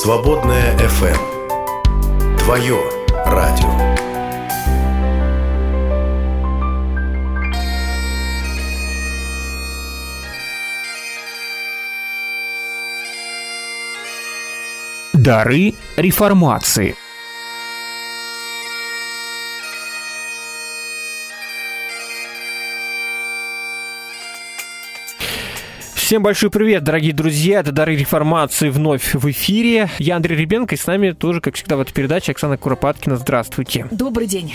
Свободная FM. Твое радио. Дары реформации – Всем большой привет, дорогие друзья. Это Дары реформации вновь в эфире. Я Андрей Ребенко, и с нами тоже, как всегда, в этой передаче Оксана Куропаткина. Здравствуйте. Добрый день.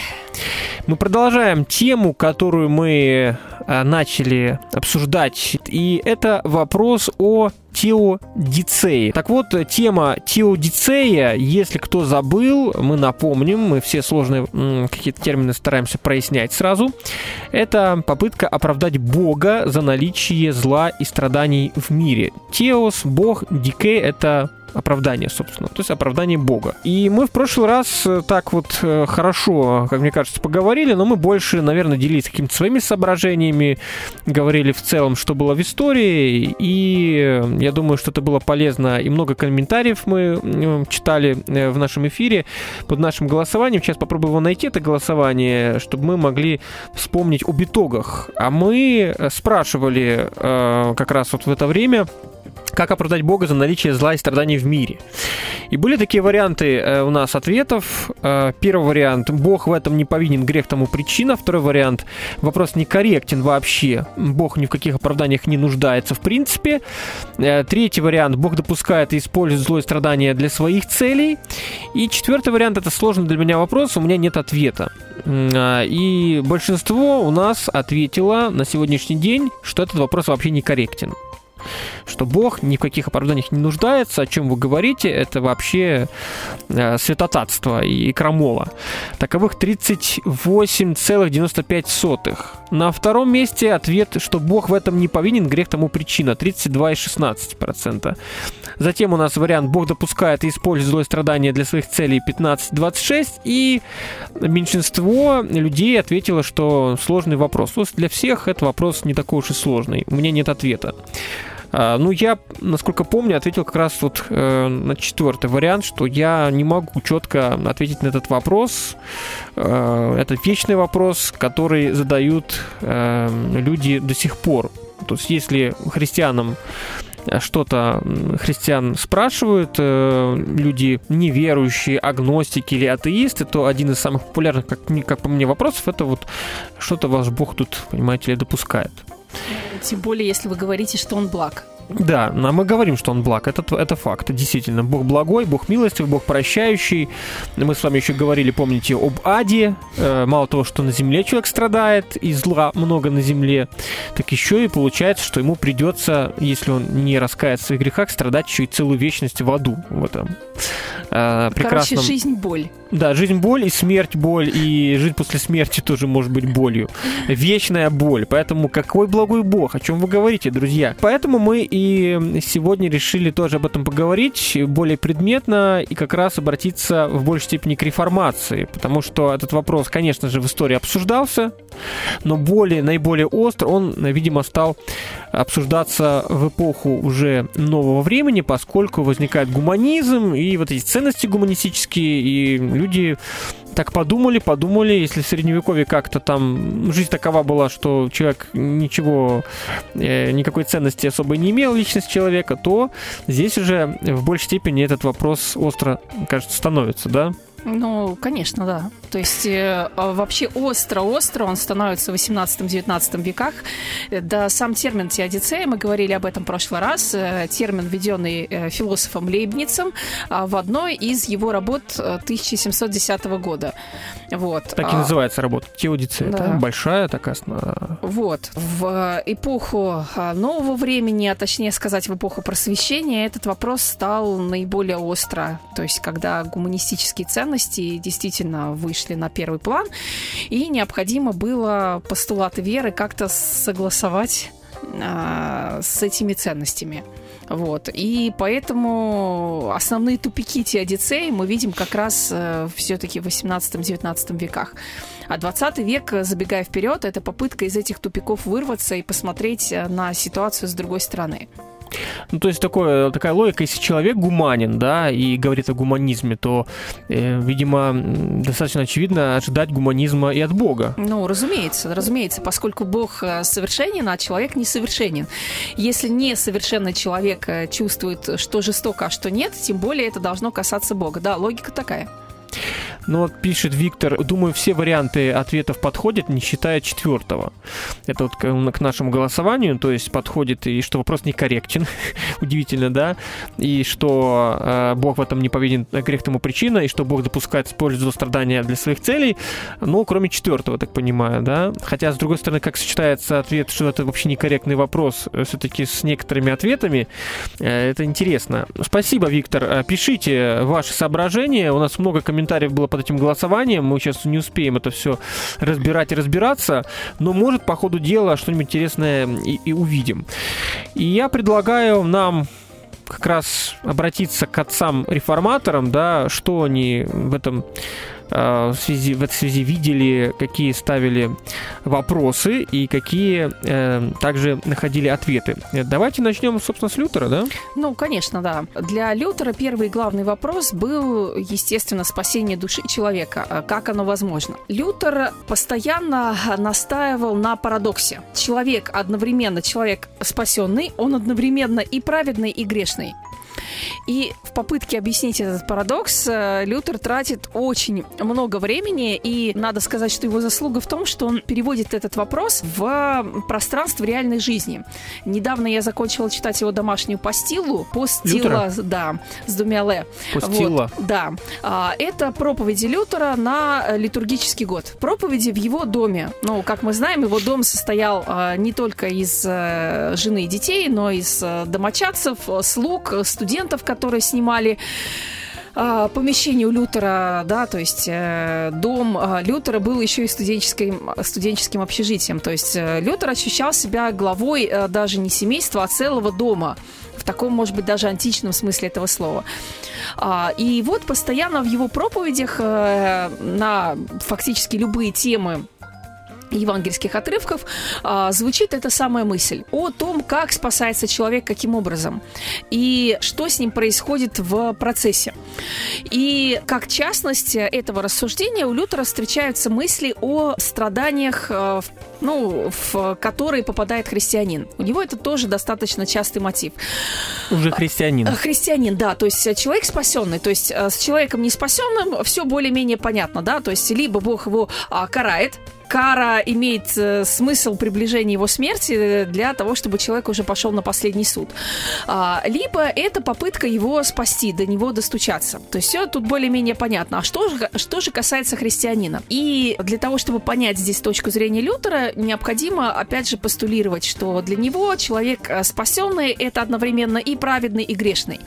Мы продолжаем тему, которую мы а, начали обсуждать. И это вопрос о теодицеи. Так вот, тема теодицея, если кто забыл, мы напомним, мы все сложные какие-то термины стараемся прояснять сразу. Это попытка оправдать Бога за наличие зла и страданий в мире. Теос, Бог, дикей — это оправдание, собственно, то есть оправдание Бога. И мы в прошлый раз э, так вот э, хорошо, как мне кажется, поговорили, но мы больше, наверное, делились какими-то своими соображениями, говорили в целом, что было в истории, и э, я думаю, что это было полезно, и много комментариев мы читали в нашем эфире под нашим голосованием. Сейчас попробую его найти, это голосование, чтобы мы могли вспомнить об итогах. А мы спрашивали как раз вот в это время, как оправдать Бога за наличие зла и страданий в мире? И были такие варианты э, у нас ответов. Э, первый вариант – Бог в этом не повинен, грех тому причина. Второй вариант – вопрос некорректен вообще. Бог ни в каких оправданиях не нуждается в принципе. Э, третий вариант – Бог допускает и использует зло и страдания для своих целей. И четвертый вариант – это сложный для меня вопрос, у меня нет ответа. И большинство у нас ответило на сегодняшний день, что этот вопрос вообще некорректен что Бог ни в каких оправданиях не нуждается, о чем вы говорите, это вообще э, святотатство и крамола. Таковых 38,95. На втором месте ответ, что Бог в этом не повинен, грех тому причина, 32,16%. Затем у нас вариант «Бог допускает и использует злое страдание для своих целей» 15,26%. И меньшинство людей ответило, что сложный вопрос. То есть для всех этот вопрос не такой уж и сложный. У меня нет ответа. А, ну, я, насколько помню, ответил как раз вот э, на четвертый вариант, что я не могу четко ответить на этот вопрос. Э, это вечный вопрос, который задают э, люди до сих пор. То есть, если христианам что-то христиан спрашивают, э, люди неверующие, агностики или атеисты, то один из самых популярных, как, как по мне, вопросов это вот что-то ваш Бог тут, понимаете ли, допускает. Тем более, если вы говорите, что он благ. Да, а мы говорим, что он благ. Это, это факт. Действительно, Бог благой, Бог милостивый, Бог прощающий. Мы с вами еще говорили, помните, об аде. Э, мало того, что на земле человек страдает, и зла много на земле, так еще и получается, что ему придется, если он не раскается в своих грехах, страдать еще и целую вечность в аду в этом э, прекрасном... Короче, жизнь боль. Да, жизнь боль и смерть боль, и жить после смерти тоже может быть болью. Вечная боль. Поэтому какой благой Бог, о чем вы говорите, друзья? Поэтому мы и сегодня решили тоже об этом поговорить более предметно и как раз обратиться в большей степени к реформации, потому что этот вопрос, конечно же, в истории обсуждался, но более, наиболее остро он, видимо, стал обсуждаться в эпоху уже нового времени, поскольку возникает гуманизм и вот эти ценности гуманистические, и люди так подумали, подумали, если в средневековье как-то там жизнь такова была, что человек ничего, э, никакой ценности особо не имел, личность человека, то здесь уже в большей степени этот вопрос остро, кажется, становится, да? Ну, конечно, да. То есть э, а вообще остро-остро он становится в 18-19 веках. Да, сам термин теодицея, мы говорили об этом в прошлый раз, э, термин, введенный э, философом Лейбницем э, в одной из его работ 1710 э, года. Вот. Так и а, называется работа. Теодицея. Да. Это большая такая... Вот. В эпоху а, нового времени, а точнее сказать, в эпоху просвещения, этот вопрос стал наиболее остро. То есть, когда гуманистические ценности действительно вышли на первый план, и необходимо было постулаты веры как-то согласовать а, с этими ценностями. Вот. И поэтому основные тупики теодицеи мы видим как раз э, все-таки в 18-19 веках. А 20 век, забегая вперед, это попытка из этих тупиков вырваться и посмотреть э, на ситуацию с другой стороны. Ну, то есть такое, такая логика, если человек гуманен, да, и говорит о гуманизме, то, э, видимо, достаточно очевидно ожидать гуманизма и от Бога. Ну, разумеется, разумеется, поскольку Бог э, совершенен, а человек несовершенен. Если несовершенный человек э, чувствует, что жестоко, а что нет, тем более это должно касаться Бога. Да, логика такая. Ну вот пишет Виктор, думаю, все варианты ответов подходят, не считая четвертого. Это вот к, нашему голосованию, то есть подходит и что вопрос некорректен, удивительно, да, и что э, Бог в этом не повинен грех тому причина, и что Бог допускает использовать страдания для своих целей, ну, кроме четвертого, так понимаю, да. Хотя, с другой стороны, как сочетается ответ, что это вообще некорректный вопрос, э, все-таки с некоторыми ответами, э, это интересно. Спасибо, Виктор. Э, пишите ваши соображения. У нас много комментариев было под этим голосованием. Мы сейчас не успеем это все разбирать и разбираться, но может по ходу дела что-нибудь интересное и, и увидим. И я предлагаю нам как раз обратиться к отцам-реформаторам, да, что они в этом в, связи, в этой связи видели, какие ставили вопросы и какие э, также находили ответы. Давайте начнем, собственно, с Лютера, да? Ну, конечно, да. Для Лютера первый главный вопрос был, естественно, спасение души человека. А как оно возможно? Лютер постоянно настаивал на парадоксе. Человек одновременно человек спасенный, он одновременно и праведный, и грешный. И в попытке объяснить этот парадокс э, Лютер тратит очень много времени, и надо сказать, что его заслуга в том, что он переводит этот вопрос в пространство реальной жизни. Недавно я закончила читать его домашнюю постилу, постила, да, с двумя л. Постила. Вот, да. А, это проповеди Лютера на литургический год. Проповеди в его доме. Ну, как мы знаем, его дом состоял а, не только из э, жены и детей, но и из э, домочадцев, слуг, студентов, которые снимали а, помещение у Лютера, да, то есть э, дом э, Лютера был еще и студенческим, студенческим общежитием. То есть э, Лютер ощущал себя главой э, даже не семейства, а целого дома. В таком, может быть, даже античном смысле этого слова. А, и вот постоянно в его проповедях на фактически любые темы евангельских отрывков а, звучит эта самая мысль о том, как спасается человек, каким образом, и что с ним происходит в процессе. И как частность этого рассуждения у Лютера встречаются мысли о страданиях, а, ну, в которые попадает христианин. У него это тоже достаточно частый мотив. Уже христианин. А, христианин, да, то есть человек спасенный, то есть а, с человеком не спасенным все более-менее понятно, да, то есть либо Бог его а, карает, кара имеет э, смысл приближения его смерти для того, чтобы человек уже пошел на последний суд. А, либо это попытка его спасти, до него достучаться. То есть все тут более-менее понятно. А что же, что же касается христианина? И для того, чтобы понять здесь точку зрения Лютера, необходимо, опять же, постулировать, что для него человек э, спасенный – это одновременно и праведный, и грешный.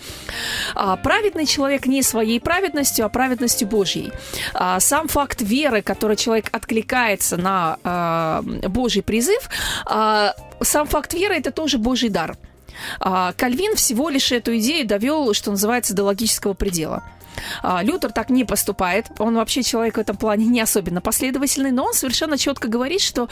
А, праведный человек не своей праведностью, а праведностью Божьей. А, сам факт веры, который человек откликается на э, Божий призыв, э, сам факт веры это тоже Божий дар. Э, Кальвин всего лишь эту идею довел, что называется, до логического предела. Лютер так не поступает. Он вообще человек в этом плане не особенно последовательный, но он совершенно четко говорит, что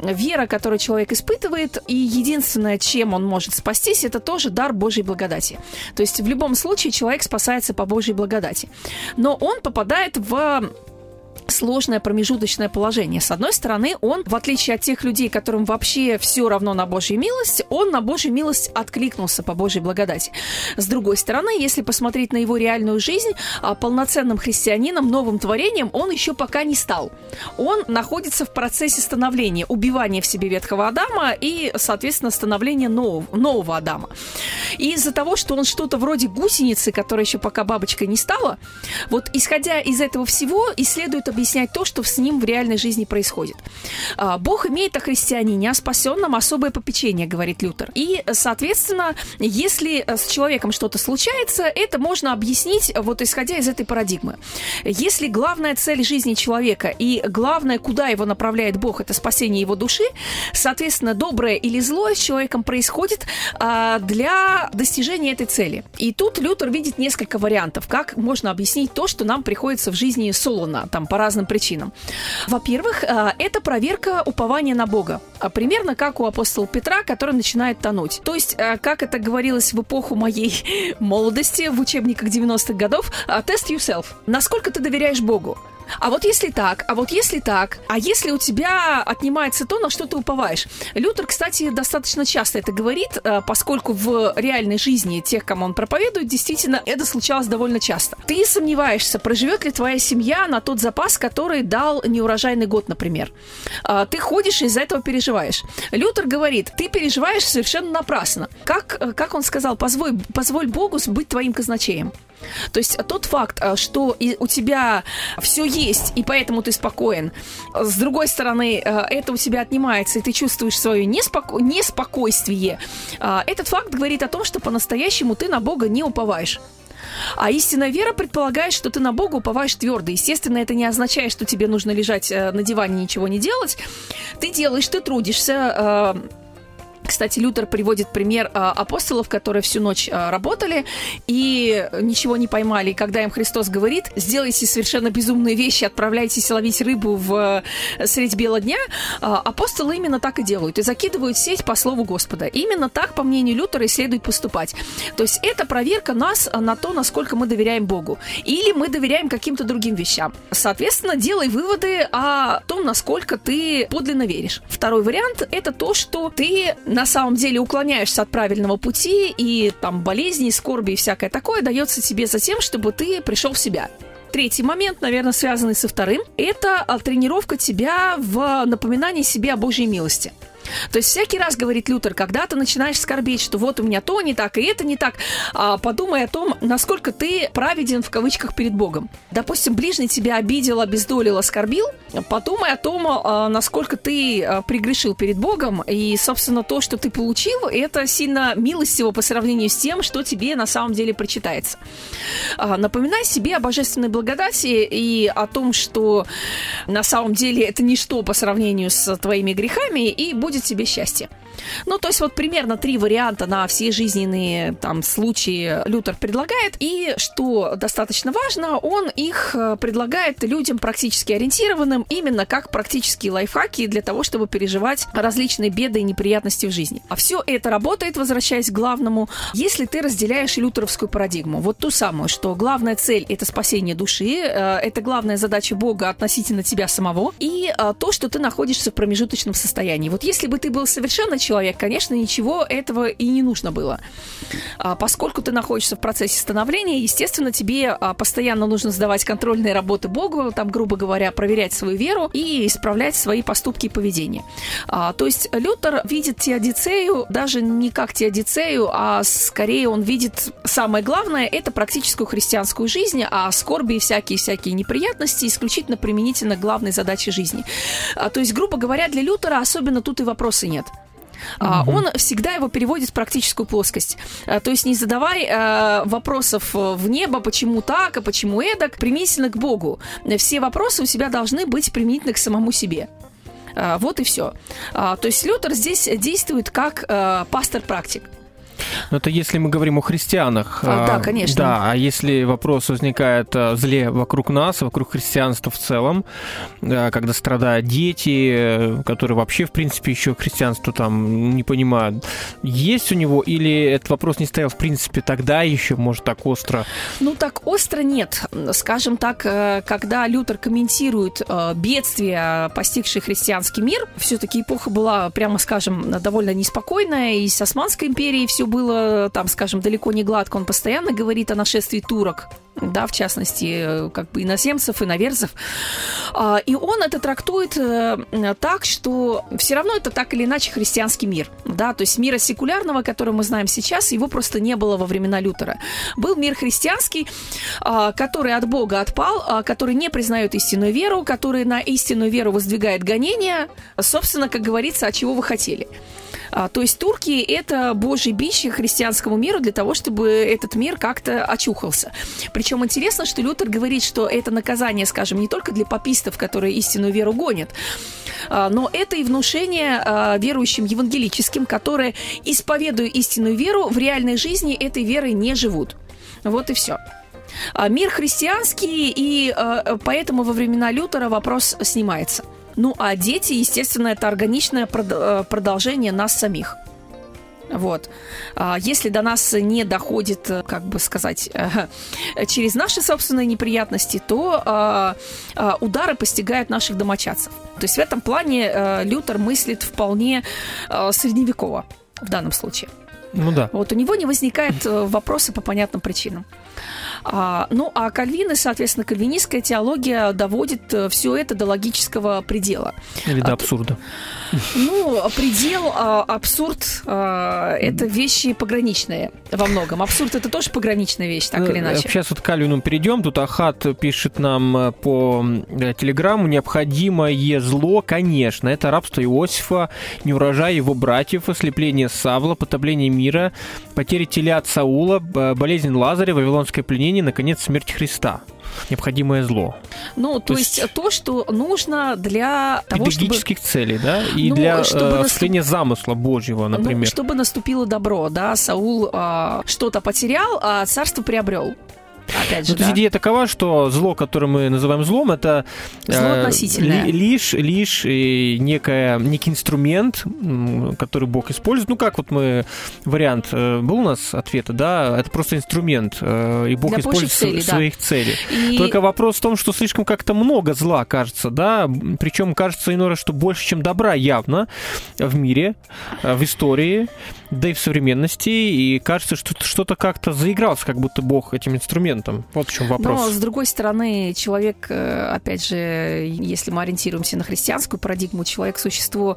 вера, которую человек испытывает, и единственное, чем он может спастись, это тоже дар Божьей благодати. То есть в любом случае человек спасается по Божьей благодати. Но он попадает в сложное промежуточное положение. С одной стороны, он, в отличие от тех людей, которым вообще все равно на Божью милость, он на Божью милость откликнулся по Божьей благодати. С другой стороны, если посмотреть на его реальную жизнь, а, полноценным христианином, новым творением он еще пока не стал. Он находится в процессе становления, убивания в себе ветхого Адама и, соответственно, становления нового, нового Адама. И из-за того, что он что-то вроде гусеницы, которая еще пока бабочкой не стала, вот исходя из этого всего, исследует объяснять то, что с ним в реальной жизни происходит. А, Бог имеет о христианине, о спасенном особое попечение, говорит Лютер. И, соответственно, если с человеком что-то случается, это можно объяснить вот исходя из этой парадигмы. Если главная цель жизни человека и главное, куда его направляет Бог, это спасение его души, соответственно, доброе или злое с человеком происходит а, для достижения этой цели. И тут Лютер видит несколько вариантов, как можно объяснить то, что нам приходится в жизни Солона, там, по разным причинам. Во-первых, э, это проверка упования на Бога. А примерно как у апостола Петра, который начинает тонуть. То есть, э, как это говорилось в эпоху моей молодости в учебниках 90-х годов, test yourself. Насколько ты доверяешь Богу? А вот если так, а вот если так, а если у тебя отнимается то, на что ты уповаешь? Лютер, кстати, достаточно часто это говорит, э, поскольку в реальной жизни тех, кому он проповедует, действительно это случалось довольно часто. Ты сомневаешься, проживет ли твоя семья на тот запас, который дал неурожайный год, например. А, ты ходишь и из-за этого переживаешь. Лютер говорит, ты переживаешь совершенно напрасно. Как, э, как он сказал, позволь, позволь Богу быть твоим казначеем. То есть тот факт, э, что у тебя все есть, и поэтому ты спокоен, с другой стороны, э, это у тебя отнимается, и ты чувствуешь свое неспоко... неспокойствие, э, этот факт говорит о том, что по-настоящему ты на Бога не уповаешь. А истинная вера предполагает, что ты на Бога уповаешь твердо. Естественно, это не означает, что тебе нужно лежать на диване и ничего не делать. Ты делаешь, ты трудишься, кстати, Лютер приводит пример а, апостолов, которые всю ночь а, работали и ничего не поймали. И когда им Христос говорит, сделайте совершенно безумные вещи, отправляйтесь ловить рыбу в э, средь бела дня, а, апостолы именно так и делают. И закидывают сеть по слову Господа. Именно так, по мнению Лютера, и следует поступать. То есть это проверка нас на то, насколько мы доверяем Богу. Или мы доверяем каким-то другим вещам. Соответственно, делай выводы о том, насколько ты подлинно веришь. Второй вариант – это то, что ты на самом деле уклоняешься от правильного пути, и там болезни, скорби и всякое такое дается тебе за тем, чтобы ты пришел в себя. Третий момент, наверное, связанный со вторым, это а, тренировка тебя в напоминании себе о Божьей милости. То есть всякий раз, говорит Лютер, когда ты начинаешь скорбеть, что вот у меня то не так, и это не так, а, подумай о том, насколько ты праведен в кавычках перед Богом. Допустим, ближний тебя обидел, обездолил, оскорбил, подумай о том, а, насколько ты а, пригрешил перед Богом, и, собственно, то, что ты получил, это сильно милостиво по сравнению с тем, что тебе на самом деле прочитается. Напоминай себе о божественной благодати и о том, что на самом деле это ничто по сравнению с твоими грехами, и будет будет тебе счастье. Ну, то есть вот примерно три варианта на все жизненные там случаи Лютер предлагает. И что достаточно важно, он их э, предлагает людям практически ориентированным именно как практические лайфхаки для того, чтобы переживать различные беды и неприятности в жизни. А все это работает, возвращаясь к главному, если ты разделяешь лютеровскую парадигму. Вот ту самую, что главная цель – это спасение души, э, это главная задача Бога относительно тебя самого, и э, то, что ты находишься в промежуточном состоянии. Вот если бы ты был совершенно человек, конечно, ничего этого и не нужно было. А, поскольку ты находишься в процессе становления, естественно, тебе а, постоянно нужно сдавать контрольные работы Богу, там, грубо говоря, проверять свою веру и исправлять свои поступки и поведение. А, то есть Лютер видит теодицею даже не как теодицею, а скорее он видит самое главное – это практическую христианскую жизнь, а скорби и всякие-всякие неприятности исключительно применительно к главной задаче жизни. То есть, грубо говоря, для Лютера особенно тут и вопроса нет. Uh-huh. Он всегда его переводит в практическую плоскость. А, то есть не задавай а, вопросов в небо, почему так, а почему эдак, применительно к Богу. Все вопросы у себя должны быть применительны к самому себе. Вот и все. То есть Лютер здесь действует как пастор-практик. Но это если мы говорим о христианах. А, да, конечно. Да, а если вопрос возникает о зле вокруг нас, вокруг христианства в целом, когда страдают дети, которые вообще, в принципе, еще христианство там не понимают, есть у него или этот вопрос не стоял, в принципе, тогда еще, может, так остро? Ну, так остро нет. Скажем так, э, когда Лютер комментирует э, бедствия, постигшие христианский мир, все-таки эпоха была, прямо скажем, довольно неспокойная, и с Османской империей все было, там, скажем, далеко не гладко. Он постоянно говорит о нашествии турок, да, в частности, как бы иноземцев, иноверцев. А, и он это трактует э, так, что все равно это так или иначе христианский мир, да, то есть мира секулярного, который мы знаем сейчас, его просто не было во времена Лютера. Был мир христианский, а, который от Бога отпал, а, который не признает истинную веру, который на истинную веру воздвигает гонения, собственно, как говорится, от чего вы хотели. А, то есть турки – это божий бич христианскому миру для того, чтобы этот мир как-то очухался. Причем интересно, что Лютер говорит, что это наказание, скажем, не только для попистов, которые истинную веру гонят, а, но это и внушение а, верующим евангелическим, которые, исповедуя истинную веру, в реальной жизни этой верой не живут. Вот и все. А, мир христианский, и э, поэтому во времена Лютера вопрос снимается. Ну, а дети, естественно, это органичное э, продолжение нас самих. Вот. А, если до нас не доходит, э, как бы сказать, через наши собственные неприятности, то а, а, удары постигают наших домочадцев. То есть в этом плане э, Лютер мыслит вполне средневеково в данном случае. Ну да. Вот у него не возникает вопроса по понятным причинам. А, ну, а Кальвины, соответственно, кальвинистская теология доводит э, все это до логического предела. Или до абсурда. Ну, предел, а, абсурд а, это вещи пограничные во многом. Абсурд это тоже пограничная вещь, так или иначе. Сейчас вот к Кальвину перейдем. Тут Ахат пишет нам э, по э, телеграмму, необходимое зло, конечно, это рабство Иосифа, неурожай его братьев, ослепление Савла, потопление мира, потеря теля от Саула, болезнь Лазаря, вавилонское пленение, наконец, смерть Христа необходимое зло. Ну, то, то есть, есть то, что нужно для того, чтобы... целей, да, и ну, для чтобы осуществления наступ... замысла Божьего, ну, например. Ну, чтобы наступило добро, да, Саул э, что-то потерял, а царство приобрел. Опять же, ну, да. идея такова, что зло, которое мы называем злом, это зло э, лишь, лишь э, некая, некий инструмент, который Бог использует. Ну, как вот мы, вариант, э, был у нас ответа, да, это просто инструмент, э, и Бог Для использует цели, своих да. целей. И... Только вопрос в том, что слишком как-то много зла, кажется, да, причем кажется иной раз, что больше, чем добра явно в мире, в истории, да и в современности, и кажется, что что-то как-то заигрался, как будто Бог этим инструментом. Вот в чем вопрос. Но, с другой стороны, человек, э, опять же, если мы ориентируемся на христианскую парадигму, человек – существо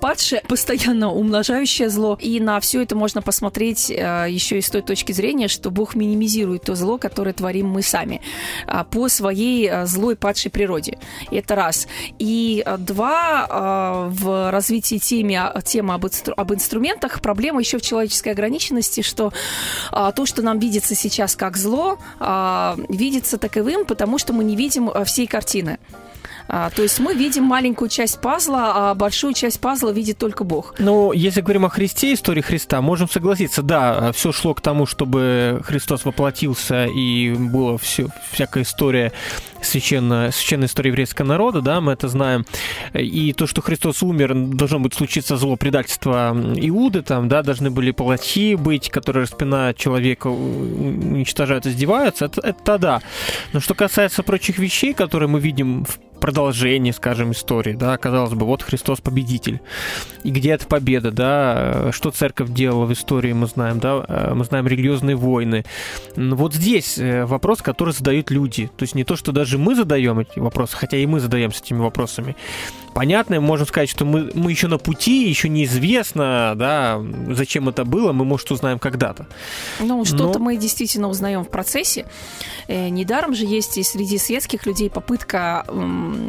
падшее, постоянно умножающее зло, и на все это можно посмотреть э, еще и с той точки зрения, что Бог минимизирует то зло, которое творим мы сами а, по своей э, злой падшей природе. Это раз. И два, в развитии темы, темы об, об инструментах проблема еще в человеческой ограниченности, что а, то, что нам видится сейчас как зло, а, видится таковым, потому что мы не видим а, всей картины. А, то есть мы видим маленькую часть пазла, а большую часть пазла видит только Бог. Ну, если говорим о Христе, истории Христа, можем согласиться, да, все шло к тому, чтобы Христос воплотился и была все, всякая история священная, священная история еврейского народа, да, мы это знаем. И то, что Христос умер, должно быть случиться зло предательства Иуды, там, да, должны были палачи быть, которые распинают человека, уничтожают, издеваются, это, это да. Но что касается прочих вещей, которые мы видим в продолжение, скажем, истории, да, казалось бы, вот Христос победитель. И где эта победа, да, что церковь делала в истории, мы знаем, да, мы знаем религиозные войны. Вот здесь э, вопрос, который задают люди. То есть не то, что даже мы задаем эти вопросы, хотя и мы задаемся этими вопросами, понятно. Можем сказать, что мы, мы еще на пути, еще неизвестно, да, зачем это было, мы, может, узнаем когда-то. Ну, что-то Но... мы действительно узнаем в процессе. Э, недаром же есть и среди светских людей попытка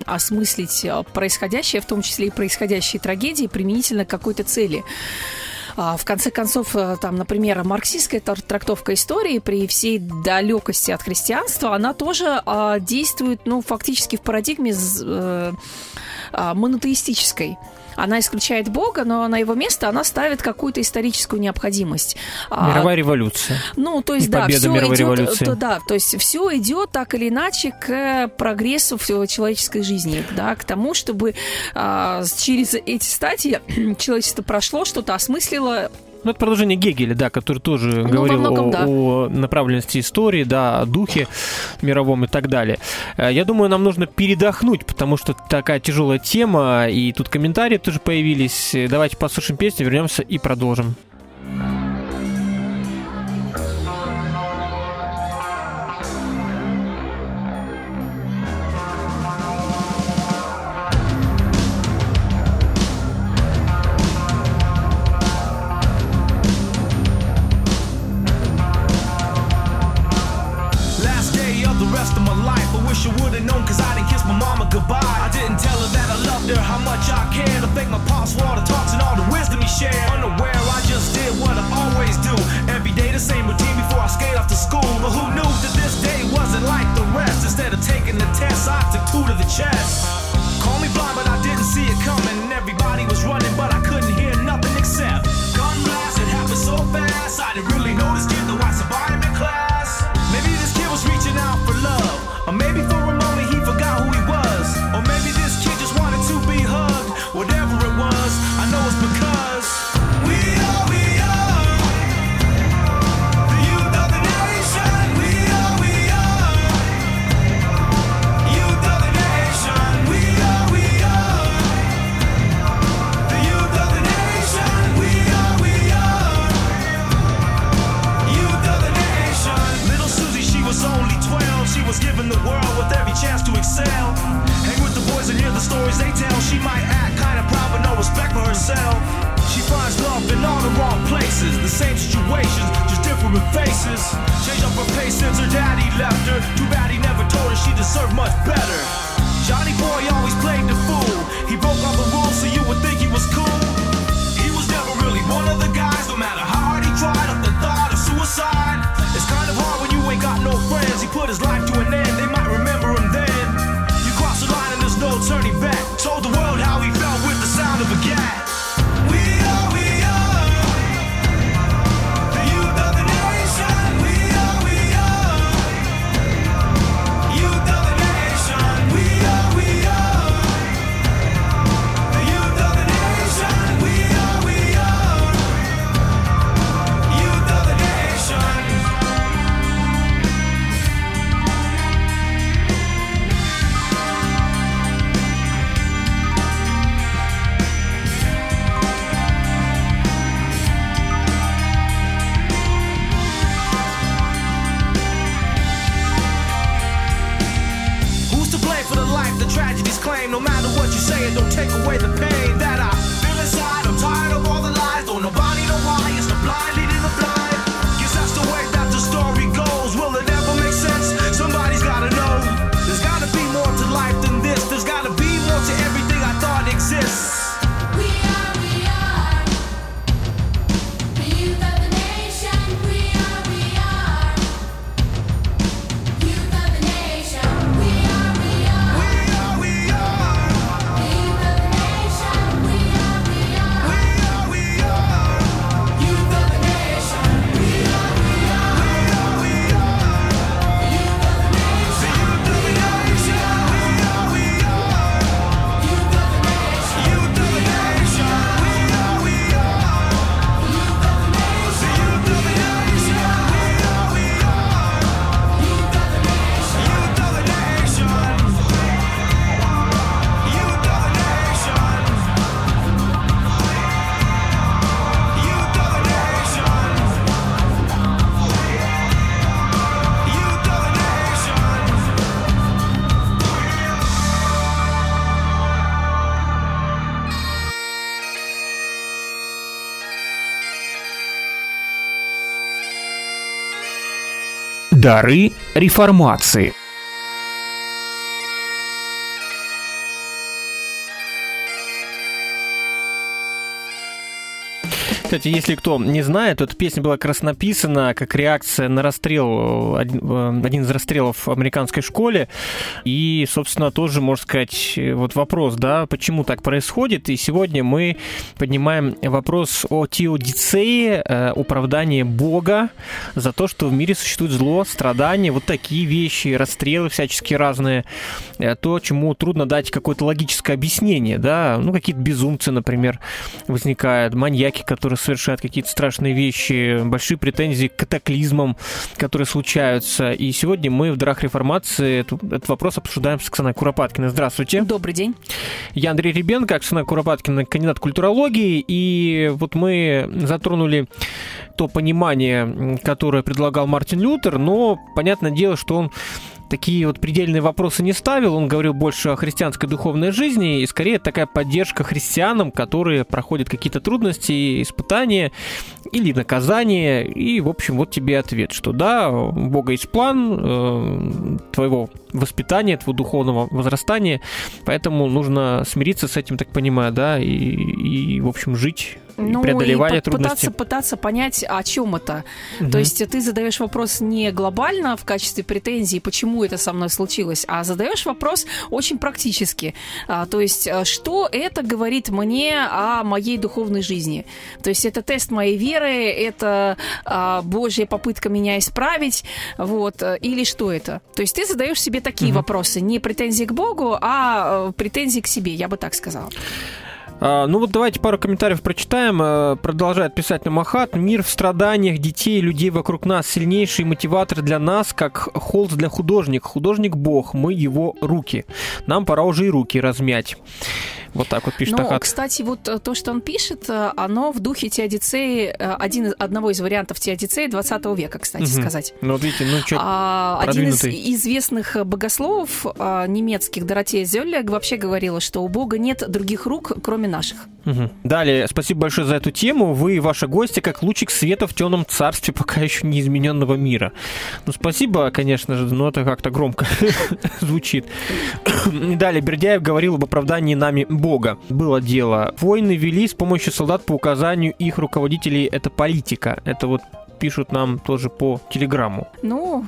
осмыслить э, происходящее, в том числе и происходящие трагедии, применительно к какой-то цели. А, в конце концов, э, там, например, марксистская трактовка истории при всей далекости от христианства, она тоже а, действует, ну, фактически в парадигме а, монотеистической. Она исключает Бога, но на его место она ставит какую-то историческую необходимость. А, Мировая революция. Ну, то есть, И да, все идет, революции. То, да, то есть все идет так или иначе к прогрессу в человеческой жизни, да, к тому, чтобы а, через эти стадии человечество прошло, что-то осмыслило, ну, это продолжение Гегеля, да, который тоже ну, говорил многом, о, да. о направленности истории, да, о духе мировом и так далее. Э, я думаю, нам нужно передохнуть, потому что такая тяжелая тема, и тут комментарии тоже появились. Давайте послушаем песню, вернемся и продолжим. Just different faces. Change up her pace since her daddy left her. Too bad he never told her she deserved much better. Johnny Boy always played the fool. He broke all the rules so you would think he was cool. He was never really one of the guys, no matter how hard he tried. Up the thought of suicide. It's kind of hard when you ain't got no friends. He put his life to an end. They might remember him then. You cross the line and there's no turning back. Told the world how he felt with the sound of a gat. Дары реформации. Кстати, если кто не знает, то эта песня была как раз написана как реакция на расстрел, один, э, один из расстрелов в американской школе. И, собственно, тоже, можно сказать, вот вопрос, да, почему так происходит. И сегодня мы поднимаем вопрос о теодицее, э, оправдании Бога за то, что в мире существует зло, страдания, вот такие вещи, расстрелы всяческие разные, э, то, чему трудно дать какое-то логическое объяснение, да, ну, какие-то безумцы, например, возникают, маньяки, которые совершают какие-то страшные вещи, большие претензии к катаклизмам, которые случаются. И сегодня мы в Дарах Реформации эту- этот вопрос обсуждаем с Оксаной Куропаткиной. Здравствуйте. Добрый день. Я Андрей Ребенко, Оксана Куропаткина, кандидат культурологии, и вот мы затронули то понимание, которое предлагал Мартин Лютер, но понятное дело, что он такие вот предельные вопросы не ставил, он говорил больше о христианской духовной жизни, и скорее такая поддержка христианам, которые проходят какие-то трудности, испытания или наказания, и, в общем, вот тебе ответ, что да, у Бога есть план э, твоего воспитания, твоего духовного возрастания, поэтому нужно смириться с этим, так понимаю, да, и, и в общем, жить, Ну, преодолевая и трудности. пытаться, пытаться понять, о чем это. Мгм. То есть ты задаешь вопрос не глобально в качестве претензии, почему это со мной случилось, а задаешь вопрос очень практически. А, то есть, э, что это говорит мне о моей духовной жизни? То есть, это тест моей веры, это а, Божья попытка меня исправить, вот, э, или что это? То есть, ты задаешь себе такие Мгм. вопросы, не претензии к Богу, а э, претензии к себе, я бы так сказала. А, ну вот давайте пару комментариев прочитаем. А, Продолжает писать нам Ахат. Мир в страданиях детей, людей вокруг нас. Сильнейший мотиватор для нас, как холст для художника. Художник Бог, мы его руки. Нам пора уже и руки размять. Вот так вот пишет Но, Ахат. кстати, вот э, то, что он пишет, э, оно в духе теодицеи, э, один, одного из вариантов теодицеи 20 века, кстати Мгм. сказать. Ну, вот видите, ну, что... А, один из известных богословов немецких, Доротея Зёллер, вообще говорила, что у Бога нет других рук, кроме наших. Мгм. Далее, спасибо большое за эту тему. Вы и ваши гости как лучик света в темном царстве пока еще не измененного мира. Ну, спасибо, конечно же, но это как-то громко звучит. Далее, Бердяев говорил об оправдании нами Бога. Было дело. Войны вели с помощью солдат по указанию их руководителей. Это политика. Это вот пишут нам тоже по телеграмму. Ну,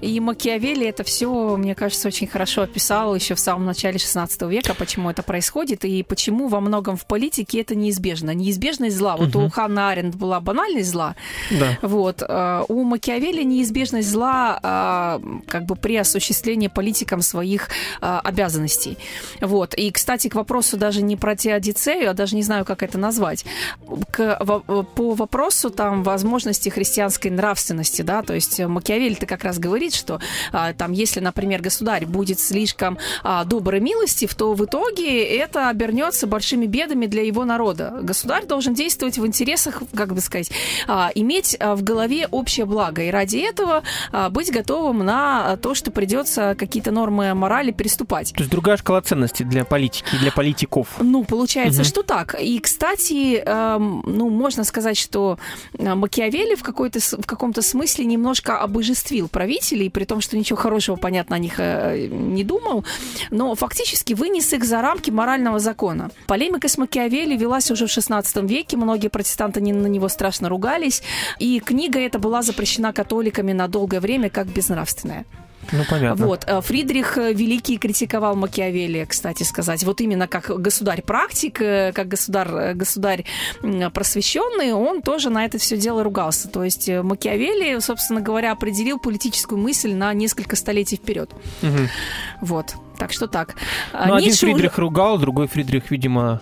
и Макиавелли это все, мне кажется, очень хорошо описал еще в самом начале 16 века, почему это происходит и почему во многом в политике это неизбежно. Неизбежность зла. Вот Мгм. у Ханна Аренд была банальность зла, Да. Вот. э, У Макиавелли неизбежность зла э, как бы при осуществлении политикам своих э, обязанностей. Вот. И, кстати, к вопросу даже не про теодицею, я даже не знаю, как это назвать. К, по вопросу там возможности христианской нравственности, да, то есть Макиавелли-то как раз говорит, что а, там, если, например, государь будет слишком а, добр и милостив, то в итоге это обернется большими бедами для его народа. Государь должен действовать в интересах, как бы сказать, а, иметь а, в голове общее благо. И ради этого а, быть готовым на то, что придется какие-то нормы морали переступать. То есть другая шкала ценностей для политики, для политиков. Ну, получается, Мгм. что так. И, кстати, эм, ну, можно сказать, что э, Макиавелли в, какой-то, в каком-то смысле немножко обожествил правителей, при том, что ничего хорошего, понятно, о них э, не думал, но фактически вынес их за рамки морального закона. Полемика с Макиавелли велась уже в XVI веке, многие протестанты на него страшно ругались, и книга эта была запрещена католиками на долгое время как безнравственная. Ну, понятно. Вот. э, Фридрих э, Великий критиковал Макиавелли, кстати сказать. Вот именно как государь-практик, э, как государь, государь просвещенный, он тоже на это все дело ругался. То есть Макиавелли, собственно говоря, определил политическую мысль на несколько столетий вперед. Мгм. Вот. Так что так. А Ну, один Ницше уже- Фридрих ругал, другой Фридрих, видимо,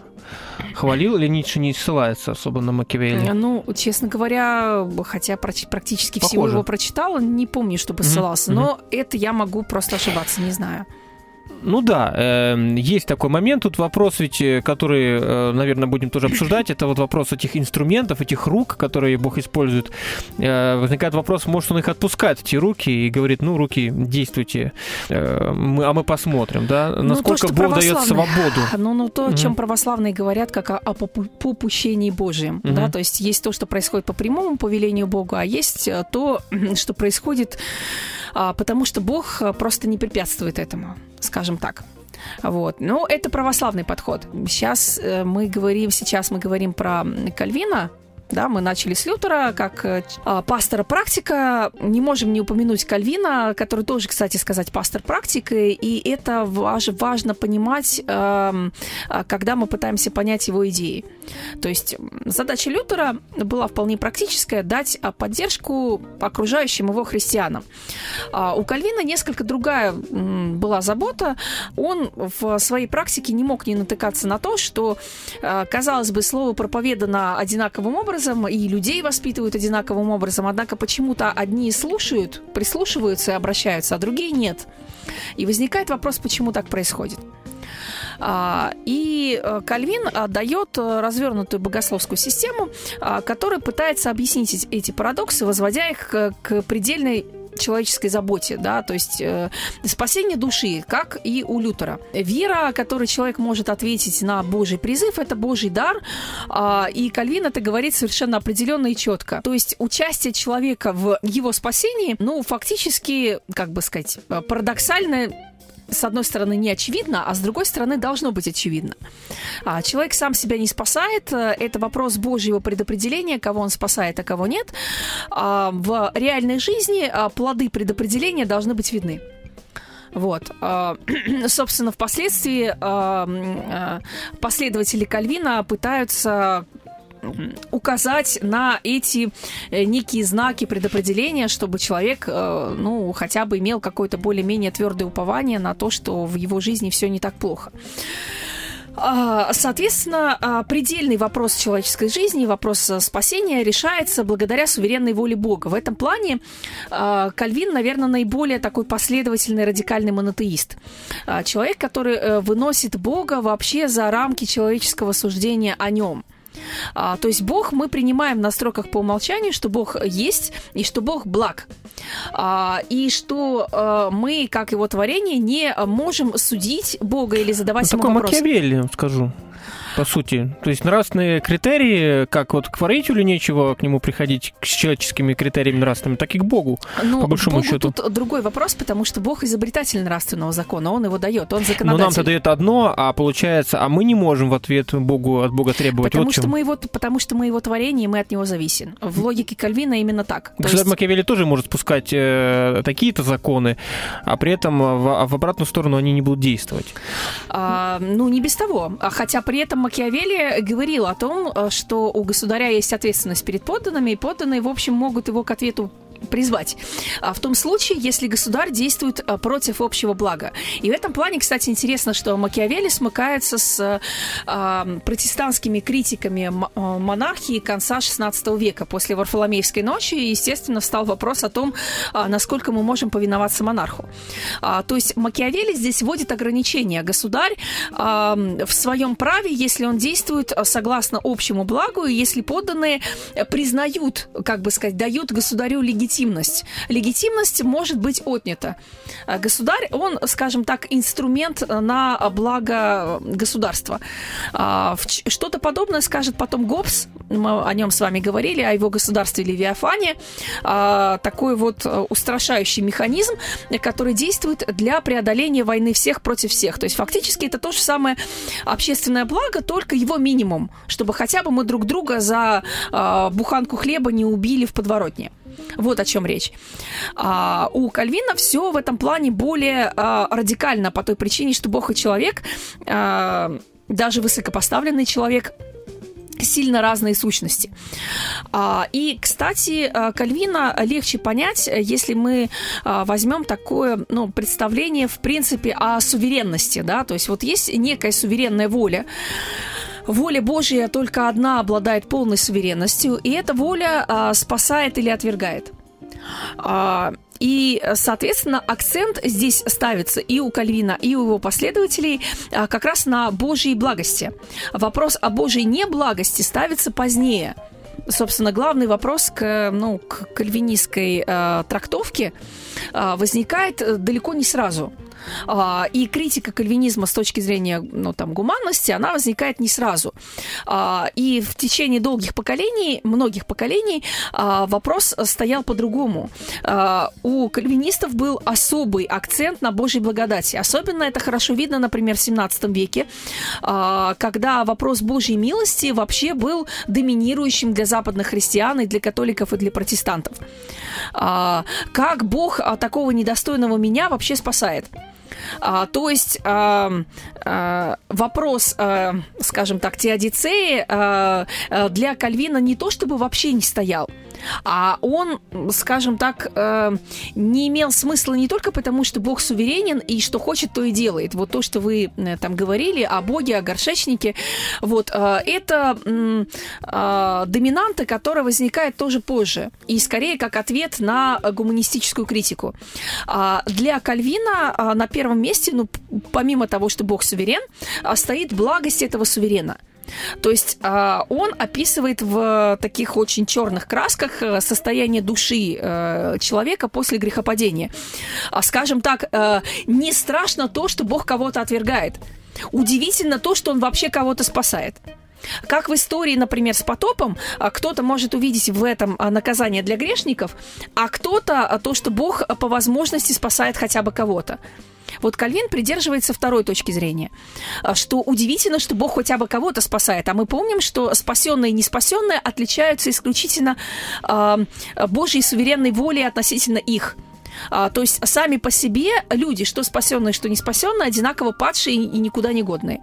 хвалил, или Ницше не ссылается особо на Макиавелли? Ну, честно говоря, хотя практически всего Похоже. его прочитала, не помню, чтобы ссылался. мгм. Но это я могу просто ошибаться, не знаю. Ну да, эм, есть такой момент. Тут вопрос ведь, э, который, э, наверное, будем тоже обсуждать, это вот вопрос этих инструментов, этих рук, которые Бог использует. Э, Возникает вопрос, может, он их отпускает, эти руки, и говорит, ну, руки, действуйте, э, мы- а мы посмотрим, да, Ну, насколько то, Бог дает свободу. Ну, ну то, о Мгм. чем православные говорят, как о, о попу- попущении Божьем. Мгм. Да? То есть есть то, что происходит по прямому повелению Бога, а есть э, то, что происходит, а, потому что Бог э, просто не препятствует этому, скажем так. Вот. Ну, это православный подход. Сейчас э, мы говорим, сейчас мы говорим про Кальвина, да, мы начали с Лютера, как э, а, пастора-практика. Не можем не упомянуть Кальвина, который тоже, кстати сказать, пастор-практик. И и это важ- важно понимать, а, когда мы пытаемся понять его идеи. То есть задача Лютера была вполне практическая – дать а, поддержку окружающим его христианам. А у Кальвина несколько другая была забота. Он в своей практике не мог не натыкаться на то, что, э, казалось бы, слово проповедано одинаковым образом, и людей воспитывают одинаковым образом, однако почему-то одни слушают, прислушиваются и обращаются, а другие нет. И возникает вопрос, почему так происходит. А, И э, Кальвин а, дает э, развернутую богословскую систему, а, которая пытается объяснить эти- парадоксы, возводя их к предельной человеческой заботе, да, то есть э, спасение души, как и у Лютера. Вера, которой человек может ответить на Божий призыв, это Божий дар, а, и Кальвин это говорит совершенно определенно и четко. То есть участие человека в его спасении, ну, фактически, как бы сказать, э, парадоксально с одной стороны, не очевидно, а с другой стороны, должно быть очевидно. А, человек сам себя не спасает. э, Это вопрос Божьего предопределения, кого он спасает, а кого нет. А, в реальной жизни а, плоды предопределения должны быть видны. Вот. Собственно, впоследствии последователи Кальвина пытаются указать на эти э, некие знаки предопределения, чтобы человек, э, ну, хотя бы имел какое-то более-менее твердое упование на то, что в его жизни все не так плохо. А, Соответственно, а, предельный вопрос человеческой жизни, вопрос а, спасения решается благодаря суверенной воле Бога. В этом плане а, Кальвин, наверное, наиболее такой последовательный радикальный монотеист. Человек, который э, выносит Бога вообще за рамки человеческого суждения о нем. А, то есть Бог мы принимаем на строках по умолчанию, что Бог есть и что Бог благ. А, и что а, мы, как его творение, не можем судить Бога или задавать Ну, ему такой вопросы. Макиавелли, скажу, по сути. То есть нравственные критерии, как вот к творителю нечего к нему приходить с человеческими критериями нравственными, так и к Богу. Ну, по большому Богу счету. тут другой вопрос, потому что Бог изобретатель нравственного закона, он его дает, он Но законодатель. нам-то дает одно, а получается, а мы не можем в ответ Богу от Бога требовать. Потому вот что, чем. мы его, потому что мы его творение, и мы от него зависим. В логике Кальвина именно так. Государь есть- Макиавелли тоже может спускать э, такие-то законы, а при этом в, в обратную сторону они не будут действовать. А, ну, не без того. А Хотя при этом Макиавелли говорил о том, э, что у государя есть ответственность перед подданными, и подданные, в общем, могут его к ответу призвать. А В том случае, если государь действует а, против общего блага. И в этом плане, кстати, интересно, что Макиавелли смыкается с а, протестантскими критиками а, монархии конца XVI века. После Варфоломеевской ночи, естественно, встал вопрос о том, а, насколько мы можем повиноваться монарху. А, То есть Макиавелли здесь вводит ограничения. Государь в своем праве, если он действует согласно общему благу, и если подданные э, признают, как бы сказать, дают государю легитимность. Легитимность может быть отнята. А Государь, он, скажем так, инструмент на благо государства. А, Что-то подобное скажет потом Гоббс, мы о нем с вами говорили, о его государстве Левиафане. А, Такой вот э, устрашающий механизм, э, который действует для преодоления войны всех против всех. То есть фактически это то же самое общественное благо, только его минимум, чтобы хотя бы мы друг друга за буханку хлеба не убили в подворотне. Вот о чем речь. А у Кальвина все в этом плане более а, радикально по той причине, что Бог и человек, а, даже высокопоставленный человек, сильно разные сущности. А, И, кстати, а, Кальвина легче понять, если мы а, возьмем такое ну, представление, в принципе, о суверенности. Да? То есть вот есть некая суверенная воля, Воля Божья только одна обладает полной суверенностью, и эта воля а, спасает или отвергает. А, И, соответственно, акцент здесь ставится и у Кальвина, и у его последователей а, как раз на Божьей благости. Вопрос о Божьей неблагости ставится позднее. Собственно, главный вопрос к, ну, к кальвинистской э, трактовке э, возникает далеко не сразу. А, И критика кальвинизма с точки зрения ну, там, гуманности, она возникает не сразу. А, И в течение долгих поколений, многих поколений, а, вопрос стоял по-другому. У кальвинистов был особый акцент на Божьей благодати. Особенно это хорошо видно, например, в 17 веке, когда вопрос Божьей милости вообще был доминирующим для западных христиан и для католиков и для протестантов. Как Бог такого недостойного меня вообще спасает? А, то есть а, а, вопрос, а, скажем так, теодицеи а, а, для Кальвина не то чтобы вообще не стоял, а он, скажем так, э, не имел смысла не только потому, что Бог суверенен и что хочет, то и делает. Вот то, что вы э, там говорили о Боге, о горшечнике, вот э, это доминанта, которая возникает тоже позже и скорее как ответ на гуманистическую критику. А Для Кальвина а, на первом месте, ну, помимо того, что Бог суверен, а, стоит благость этого суверена. То есть а, он описывает в таких очень черных красках э, состояние души э, человека после грехопадения. А, Скажем так, э, не страшно то, что Бог кого-то отвергает. Удивительно то, что он вообще кого-то спасает. Как в истории, например, с потопом, а, кто-то может увидеть в этом а, наказание для грешников, а кто-то то, что Бог по возможности спасает хотя бы кого-то. Вот Кальвин придерживается второй точки зрения, а, что удивительно, что Бог хотя бы кого-то спасает, а мы помним, что спасенные и неспасенные отличаются исключительно а, Божьей суверенной волей относительно их. А, то есть сами по себе люди, что спасенные, что не спасенные, одинаково падшие и никуда не годные.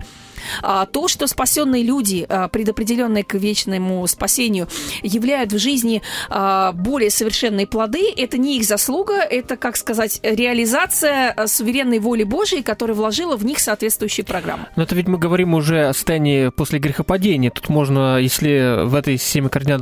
А, то, что спасенные люди, а, предопределенные к вечному спасению, являют в жизни а, более совершенные плоды, это не их заслуга, это, как сказать, реализация суверенной воли Божией, которая вложила в них соответствующие программы. Но это ведь мы говорим уже о состоянии после грехопадения. Тут можно, если в этой системе координат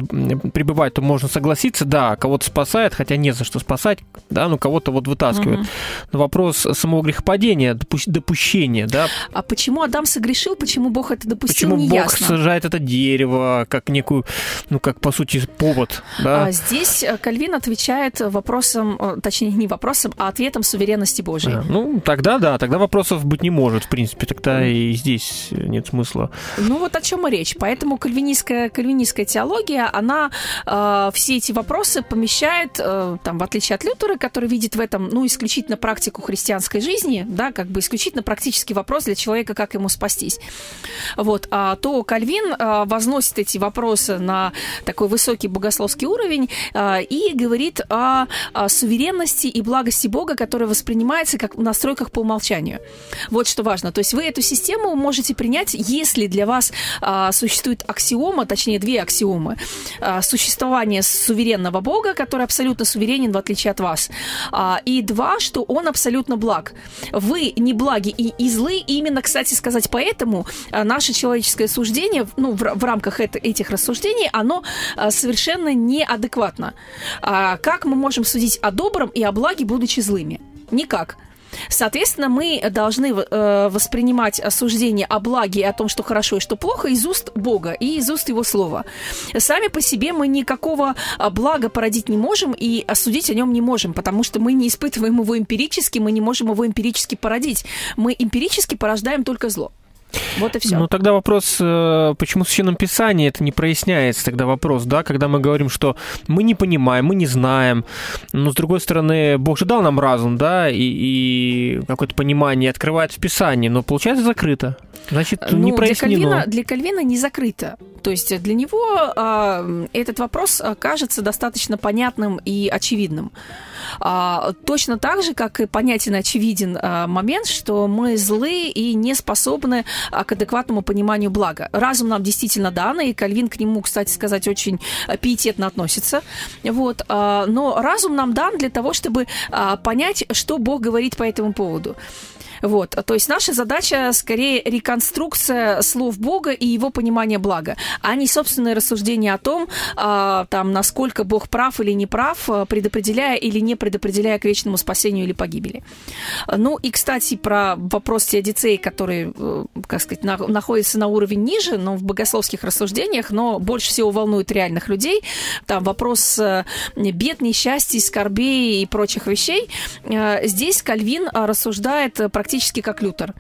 пребывать, то можно согласиться, да, кого-то спасает, хотя не за что спасать, да, ну кого-то вот вытаскивает. Мгм. Но вопрос самого грехопадения, допу- допущения, да, А почему Адам согрешил, почему Бог это допустил, почему не Бог ясно. сажает это дерево как некую, ну как по сути повод, да. А здесь э, Кальвин отвечает вопросом, э, точнее не вопросом, а ответом суверенности Божией. А, Ну, тогда да, тогда вопросов быть не может, в принципе, тогда и здесь нет смысла. Ну вот о чем и речь. Поэтому кальвинистская, кальвинистская теология, она э, все эти вопросы помещает, э, там, в отличие от Лютера, который видит в этом, ну, исключительно практику христианской жизни, да, как бы исключительно практический вопрос для человека, как ему спастись. Вот, а то Кальвин э, возносит эти вопросы на такой высокий богословский уровень э, и говорит о, суверенности и благости Бога, которая воспринимается как в настройках по умолчанию. Вот что важно. То есть вы эту систему можете принять, если для вас а, существует аксиома, точнее две аксиомы. А, существование суверенного Бога, который абсолютно суверенен в отличие от вас. А, и два, что он абсолютно благ. Вы не благи и, и злы. И именно, кстати сказать, поэтому а, наше человеческое суждение, ну, в, в рамках это- этих рассуждений, оно а, совершенно неадекватно. А, как мы можем судить о добром и о благе, будучи злыми? Никак. Соответственно, мы должны э, воспринимать осуждение о благе и о том, что хорошо и что плохо, из уст Бога и из уст Его Слова. Сами по себе мы никакого блага породить не можем и осудить о нем не можем, потому что мы не испытываем его эмпирически, мы не можем его эмпирически породить. Мы эмпирически порождаем только зло. Вот и все. Ну, тогда вопрос, э, почему в Священном Писании это не проясняется, тогда вопрос, да, когда мы говорим, что мы не понимаем, мы не знаем, но, с другой стороны, Бог же дал нам разум, да, и, и какое-то понимание открывает в Писании, но получается закрыто. Значит, не Ну, для прояснено. Кальвина, для Кальвина не закрыто. То есть для него а, этот вопрос а, кажется достаточно понятным и очевидным. А, точно так же, как и понятен очевиден а, момент, что мы злы и не способны а, к адекватному пониманию блага. Разум нам действительно дан, и Кальвин к нему, кстати сказать, очень пиететно относится. Вот, а, но разум нам дан для того, чтобы а, понять, что Бог говорит по этому поводу. Вот, то есть наша задача скорее реконструкция слов Бога и его понимание блага, а не собственное рассуждение о том, а, там, насколько Бог прав или не прав, а, предопределяя или не предопределяя к вечному спасению или погибели. Ну и, кстати, про вопрос теодицеи, который, э, как сказать, на- находится на уровень ниже, но в богословских рассуждениях, но больше всего волнует реальных людей, там вопрос э, бед, несчастий, скорбей и прочих вещей. Э, Здесь Кальвин рассуждает э, практически как Лютер.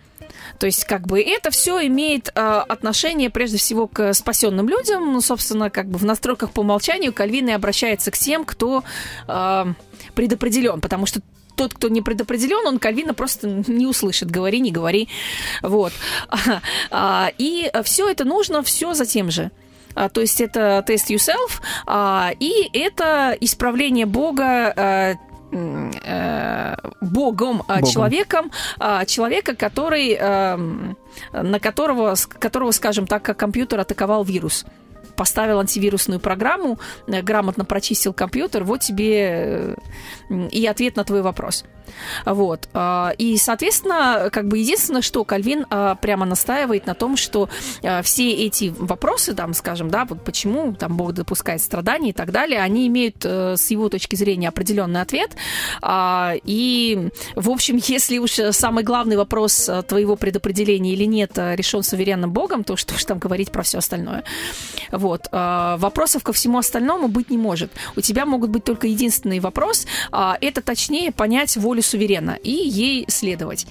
То есть, как бы это все имеет э, отношение прежде всего к спасенным людям. Ну, собственно, как бы в настройках по умолчанию Кальвин и обращается к тем, кто э, предопределен, потому что тот, кто не предопределен, он Кальвина просто не услышит. Говори, не говори. Вот. А, И все это нужно, все за тем же. А, То есть это тест yourself, а, и это исправление Бога э, э, Богом, а, Богом. человеком, а, человека, который, эм, на которого, которого, скажем так, компьютер атаковал вирус. Поставил антивирусную программу, э, грамотно прочистил компьютер, вот тебе э, и ответ на твой вопрос. Вот. а, И, соответственно, как бы единственное, что Кальвин а, прямо настаивает на том, что а, все эти вопросы, там, скажем, да, вот почему там Бог допускает страдания и так далее, они имеют э, с его точки зрения определенный ответ. И, в общем, если уж самый главный вопрос твоего предопределения или нет решен суверенным Богом, то что ж там говорить про все остальное. Вот. А, Вопросов ко всему остальному быть не может. У тебя могут быть только единственный вопрос, а, это точнее понять волю суверена и ей следовать.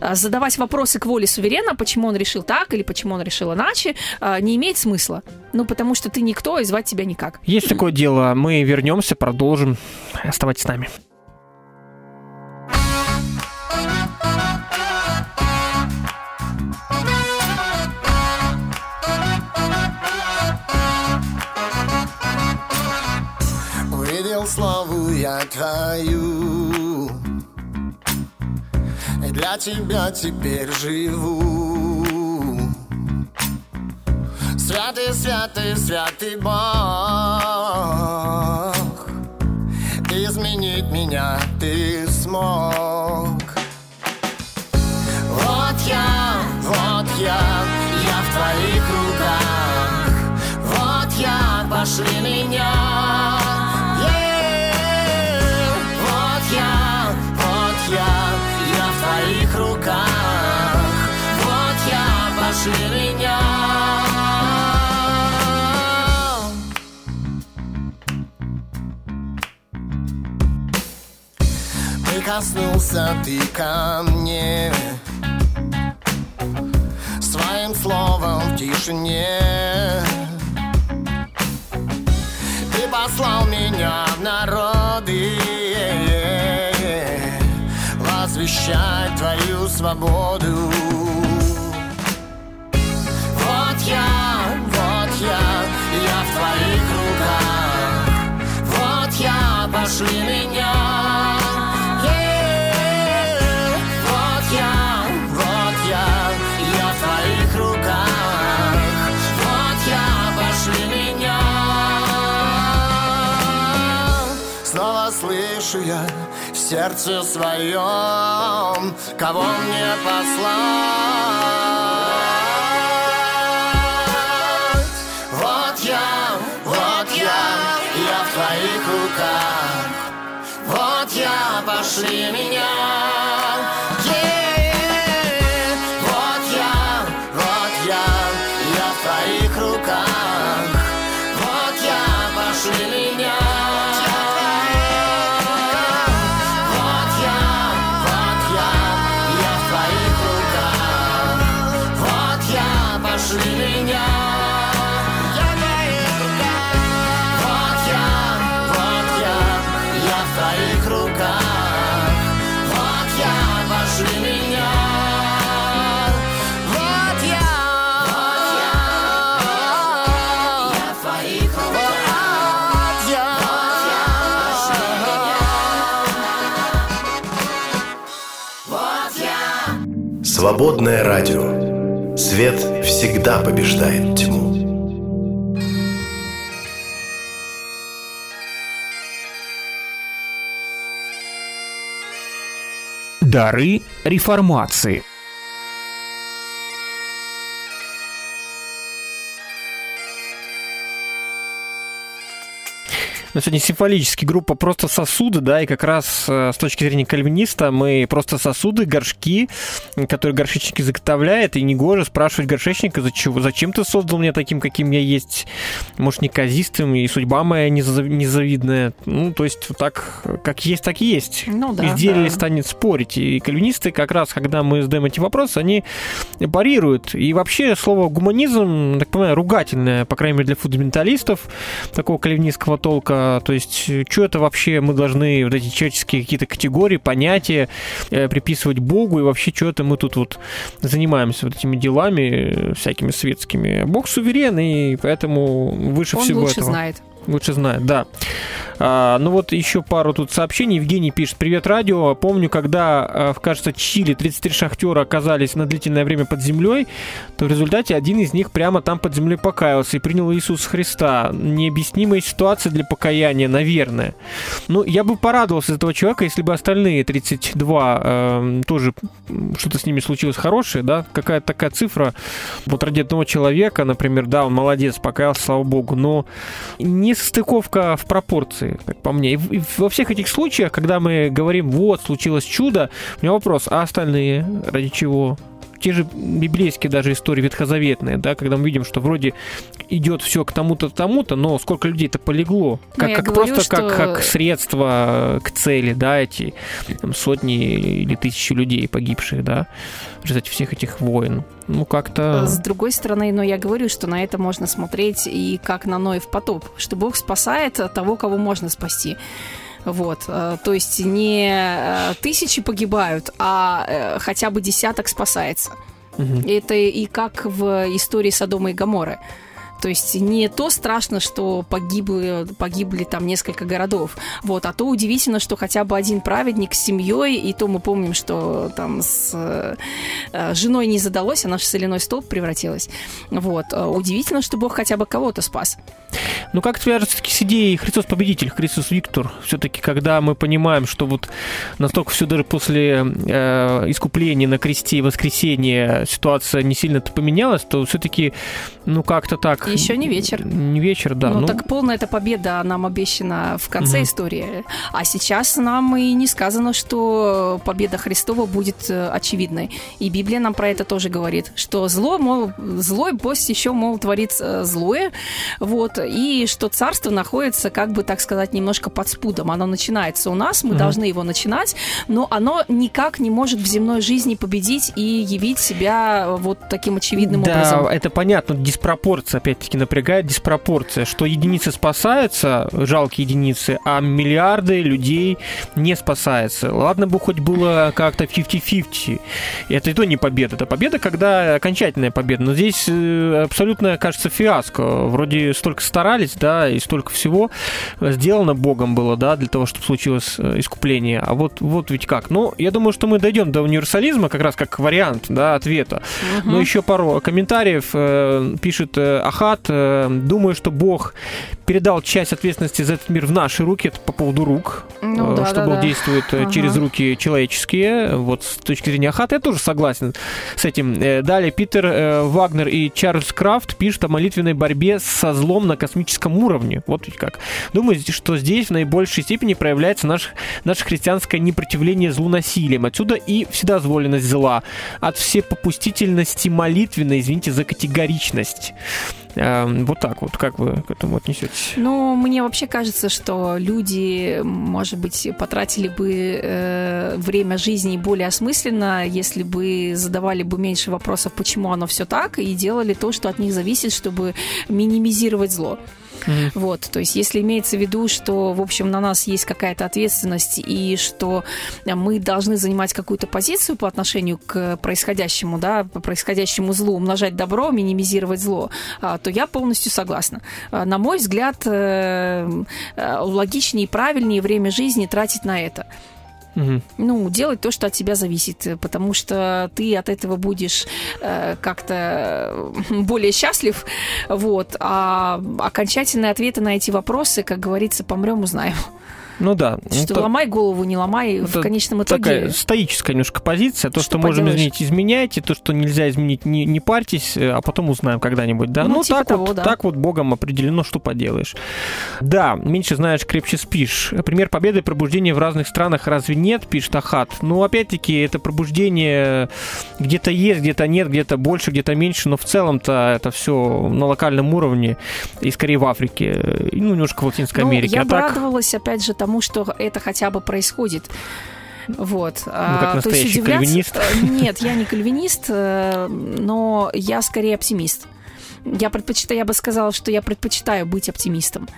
А, Задавать вопросы к воле суверена, почему он решил так или почему он решил иначе, не имеет смысла. Ну, потому что ты никто, и звать тебя никак. Есть такое дело, мы вернемся, продолжим. Оставайтесь с нами. И для тебя теперь живу. Святый, святый, святый Бог. Изменить меня ты смог. Вот я, вот я, я в твоих руках. Вот я, пошли меня пошли меня? Прикоснулся ты ко мне. Своим словом в тишине. Ты послал меня в народы. Возвещать твою свободу вот я, я в твоих руках. Вот я, пошли меня. Е, Вот я, вот я, я в твоих руках. Вот я, пошли меня. Снова слышу я в сердце своем Кого мне послать Пошли меня Свободное радио. Свет всегда побеждает тьму. Дары реформации. На сегодня символически группа «Просто сосуды», да, и как раз э, с точки зрения кальвиниста мы просто сосуды, горшки, которые горшечник изготовляет, и негоже спрашивать горшечника, зачем, ты создал меня таким, каким я есть, может, неказистым, и судьба моя незав- незавидная. Ну, то есть, так, как есть, так и есть. Ну да, Изделие да. станет спорить. И кальвинисты как раз, когда мы задаем эти вопросы, они парируют. И вообще слово гуманизм, так понимаю, ругательное, по крайней мере, для фундаменталистов такого кальвинистского толка. То есть, что это вообще мы должны вот эти человеческие какие-то категории, понятия э, приписывать Богу, и вообще, что это мы тут вот занимаемся вот этими делами э, всякими светскими. Бог суверен, и поэтому выше Он всего лучше этого. знает. Лучше знает, да. А, ну вот еще пару тут сообщений. Евгений пишет. Привет, радио. Помню, когда, а, в, кажется, Чили 33 шахтера оказались на длительное время под землей, то в результате один из них прямо там под землей покаялся и принял Иисуса Христа. Необъяснимая ситуация для покаяния, наверное. Ну, я бы порадовался за этого человека, если бы остальные 32 эм, тоже м, что-то с ними случилось хорошее, да, какая-то такая цифра вот ради одного человека, например, да, он молодец, покаялся, слава богу, но не состыковка в пропорции, как по мне. И во всех этих случаях, когда мы говорим, вот, случилось чудо, у меня вопрос, а остальные ради чего? Те же библейские даже истории ветхозаветные, да, когда мы видим, что вроде идет все к тому-то, тому-то, но сколько людей-то полегло. Как, Ну, я как говорю, просто как, что- как средство к цели, да, эти там, сотни или тысячи людей погибших, да, в результате всех этих войн. Ну, как-то... С другой стороны, но я говорю, что на это можно смотреть и как на Ноев потоп, что Бог спасает того, кого можно спасти. Вот, э, то есть не э, тысячи погибают, а э, хотя бы десяток спасается. Мгм. Это и как в истории Содома и Гаморы. То есть не то страшно, что погибли, погибли там несколько городов, вот, а то удивительно, что хотя бы один праведник с семьей, и то мы помним, что там с э, женой не задалось, она же в соляной столб превратилась. Вот. Удивительно, что Бог хотя бы кого-то спас. Ну, как свяжется все-таки с идеей Христос Победитель, Христос Виктор? Все-таки, когда мы понимаем, что вот настолько все даже после э, искупления на кресте и воскресения ситуация не сильно-то поменялась, то все-таки, ну, как-то так... Еще не вечер. Не вечер, да. ну, так полная эта победа нам обещана в конце Мгм. истории. А сейчас нам и не сказано, что победа Христова будет э, очевидной. И Библия нам про это тоже говорит, что зло, мол, злой пусть еще, мол, творит э, злое, вот, и что царство находится, как бы так сказать, немножко под спудом. Оно начинается у нас, мы Мгм. должны его начинать, но оно никак не может в земной жизни победить и явить себя э, вот таким очевидным да, образом. это понятно, диспропорция, опять-таки, напрягает диспропорция, что единицы спасаются, жалкие единицы, а миллиарды людей не спасаются. Ладно бы хоть было как-то 50-50, и это и то не победа, это победа, когда окончательная победа, но здесь э, абсолютно, кажется, фиаско. Вроде столько старались, да, и столько всего сделано Богом было, да, для того, чтобы случилось э, искупление, а вот, вот ведь как. Ну, я думаю, что мы дойдем до универсализма как раз как вариант, да, ответа. Мгм. Ну, еще пару комментариев. э, пишет э, Ахат. э, Думаю, что Бог передал часть ответственности за этот мир в наши руки. Это по поводу рук. Ну э, да, что да, Бог да. действует э, Ага. через руки человеческие. Вот с точки зрения Ахата я тоже согласен с этим. Далее Питер Вагнер и Чарльз Крафт пишут о молитвенной борьбе со злом на космическом уровне. Вот ведь как. Думаю, что здесь в наибольшей степени проявляется наш, наше христианское непротивление злу насилием. Отсюда и вседозволенность зла. От всепопустительности молитвенной, извините за категоричность. Эм, Вот так вот, как вы к этому отнесетесь? Ну, мне вообще кажется, что люди, может быть, потратили бы э, время жизни более осмысленно, если бы задавали бы меньше вопросов, почему оно все так, и делали то, что от них зависит, чтобы минимизировать зло. Вот, то есть, если имеется в виду, что, в общем, на нас есть какая-то ответственность и что мы должны занимать какую-то позицию по отношению к происходящему, да, по происходящему злу, умножать добро, минимизировать зло, а, то я полностью согласна. А, На мой взгляд, э, э, логичнее и правильнее время жизни тратить на это. Ну, делать то, что от тебя зависит, потому что ты от этого будешь э, как-то э, более счастлив, вот. А окончательные ответы на эти вопросы, как говорится, помрем, узнаем. Ну да. Ну, Что то- ломай голову, не ломай, в конечном итоге. Такая стоическая немножко позиция. То, Что что, можем поделаешь? изменить, изменяйте. То, что нельзя изменить, не, не парьтесь, э, а потом узнаем когда-нибудь. Да? Ну, Ну, типа так, того, вот, да. так вот Богом определено, что поделаешь. Да, меньше знаешь, крепче спишь. Пример победы и пробуждения в разных странах разве нет, пишет Ахат. Ну, опять-таки, это пробуждение где-то есть, где-то нет, где-то больше, где-то меньше, но в целом-то это все на локальном уровне и скорее в Африке, э, ну, немножко в Латинской Ну, Америке. я а бы так... радовалась, опять же, тому, что это хотя бы происходит. Вот. Ну, как А, то есть настоящий удивляться- кальвинист. Нет, я не кальвинист, э, но я скорее оптимист. Я предпочитаю, я бы сказала, что я предпочитаю быть оптимистом.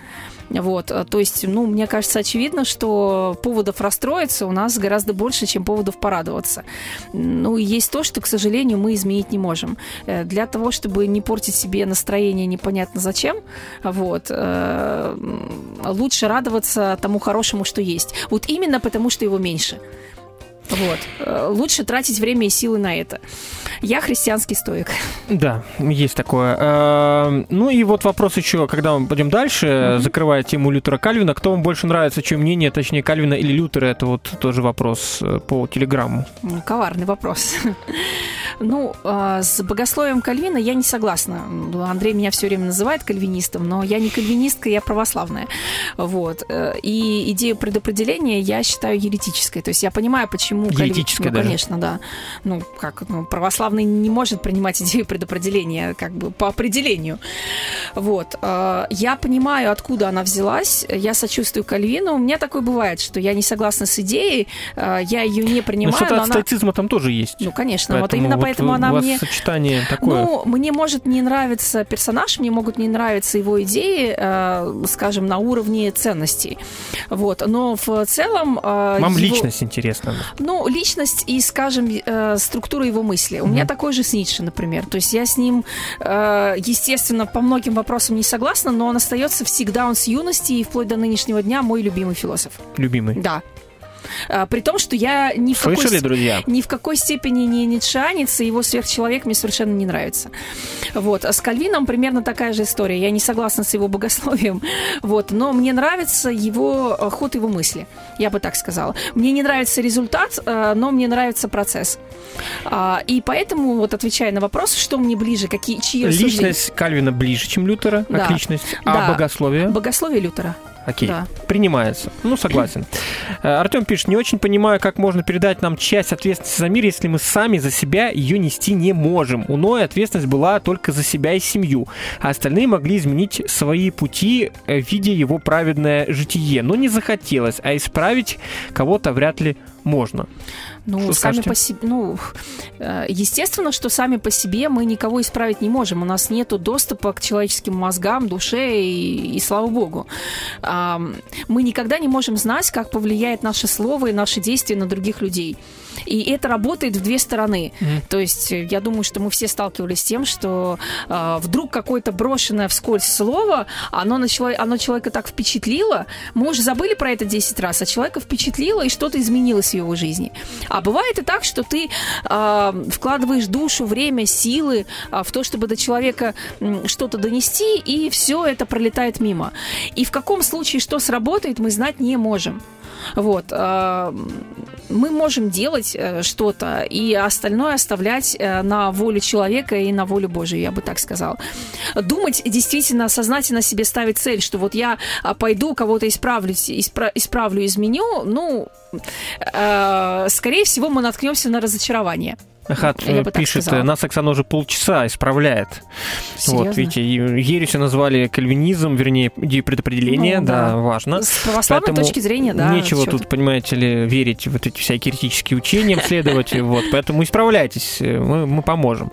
Вот, э, то есть, ну, мне кажется, очевидно, что поводов расстроиться у нас гораздо больше, чем поводов порадоваться. Ну, и есть то, что, к сожалению, мы изменить не можем. Э, Для того, чтобы не портить себе настроение непонятно зачем, вот, э, лучше радоваться тому хорошему, что есть. Вот именно потому, что его меньше. Вот. Э, Лучше тратить время и силы на это. Я христианский стоик. Да, есть такое. Э, Ну и вот вопрос еще, когда мы пойдем дальше, закрывая тему Лютера Кальвина, кто вам больше нравится, чем мнение, точнее, Кальвина или Лютера, это вот тоже вопрос э, по телеграмму. Коварный вопрос. Ну, а, с богословием Кальвина я не согласна. Ну, Андрей меня все время называет кальвинистом, но я не кальвинистка, я православная. Вот. Э, И идею предопределения я считаю еретической. То есть я понимаю, почему... Еретической Ну, даже? конечно, да. Ну, как, ну, православный не может принимать идею предопределения, как бы по определению. Вот. Э, Я понимаю, откуда она взялась. Я сочувствую Кальвину. У меня такое бывает, что я не согласна с идеей, э, я ее не Но принимаю, что-то но от она... стоицизма там тоже есть. Ну, конечно, вот Поэтому именно вот поэтому она мне... сочетание такое. Ну, мне может не нравиться персонаж, мне могут не нравиться его идеи, э, скажем, на уровне ценностей. Вот. Но в целом... э, Вам его- личность интересна. Ну, личность и, скажем, э, структура его мысли. У меня такой же с Ницше, например. То есть я с ним, э, естественно, по многим вопросам не согласна, но он остается всегда, он с юности и вплоть до нынешнего дня мой любимый философ. Любимый. Да. А, При том, что я ни в какой Слышали, с- друзья? ни в какой степени не ницшанец, и его сверхчеловек мне совершенно не нравится. Вот. А с Кальвином примерно такая же история. Я не согласна с его богословием, вот. но мне нравится его э, ход его мысли, я бы так сказала. Мне не нравится результат, э, но мне нравится процесс. А, И поэтому, вот отвечая на вопрос, что мне ближе, какие, чьи рассуждения? Личность Кальвина ближе, чем Лютера, Да. как личность. А Да. богословие? Богословие Лютера. Окей, Да. принимается. Ну, согласен. Э, Артем пишет, не очень понимаю, как можно передать нам часть ответственности за мир, если мы сами за себя ее нести не можем. У Ноя ответственность была только за себя и семью, а остальные могли изменить свои пути, э, видя его праведное житие. Но не захотелось, а исправить кого-то вряд ли можно. Ну, Что сами скажете? по себе, ну, э, естественно, что сами по себе мы никого исправить не можем. У нас нет доступа к человеческим мозгам, душе и, и слава богу. Мы никогда не можем знать, как повлияет наше слово и наши действия на других людей. И это работает в две стороны. То есть э, я думаю, что мы все сталкивались с тем, что э, вдруг какое-то брошенное вскользь слово, оно, на чело- оно человека так впечатлило, мы уже забыли про это 10 раз, а человека впечатлило, и что-то изменилось в его жизни. А бывает и так, что ты э, вкладываешь душу, время, силы а, в то, чтобы до человека м, что-то донести, и все это пролетает мимо. И в каком случае что сработает, мы знать не можем. Вот. а, Мы можем делать э, что-то, и остальное оставлять э, на волю человека и на волю Божию, я бы так сказала. Думать действительно, сознательно себе ставить цель, что вот я а, пойду кого-то исправлю, испра- исправлю, изменю, ну, э, скорее всего, мы наткнемся на разочарование. Ахат Я э, пишет, сказала. э, нас Оксана уже полчаса исправляет. Вот, Серьезно? видите, и ересью назвали кальвинизм, вернее, идею предопределения, Ну, да, да. важно. С православной Поэтому точки зрения, да. Нечего тут, понимаете ли, верить в вот эти всякие еретические учения, следовать, вот, поэтому исправляйтесь, э, мы, мы поможем.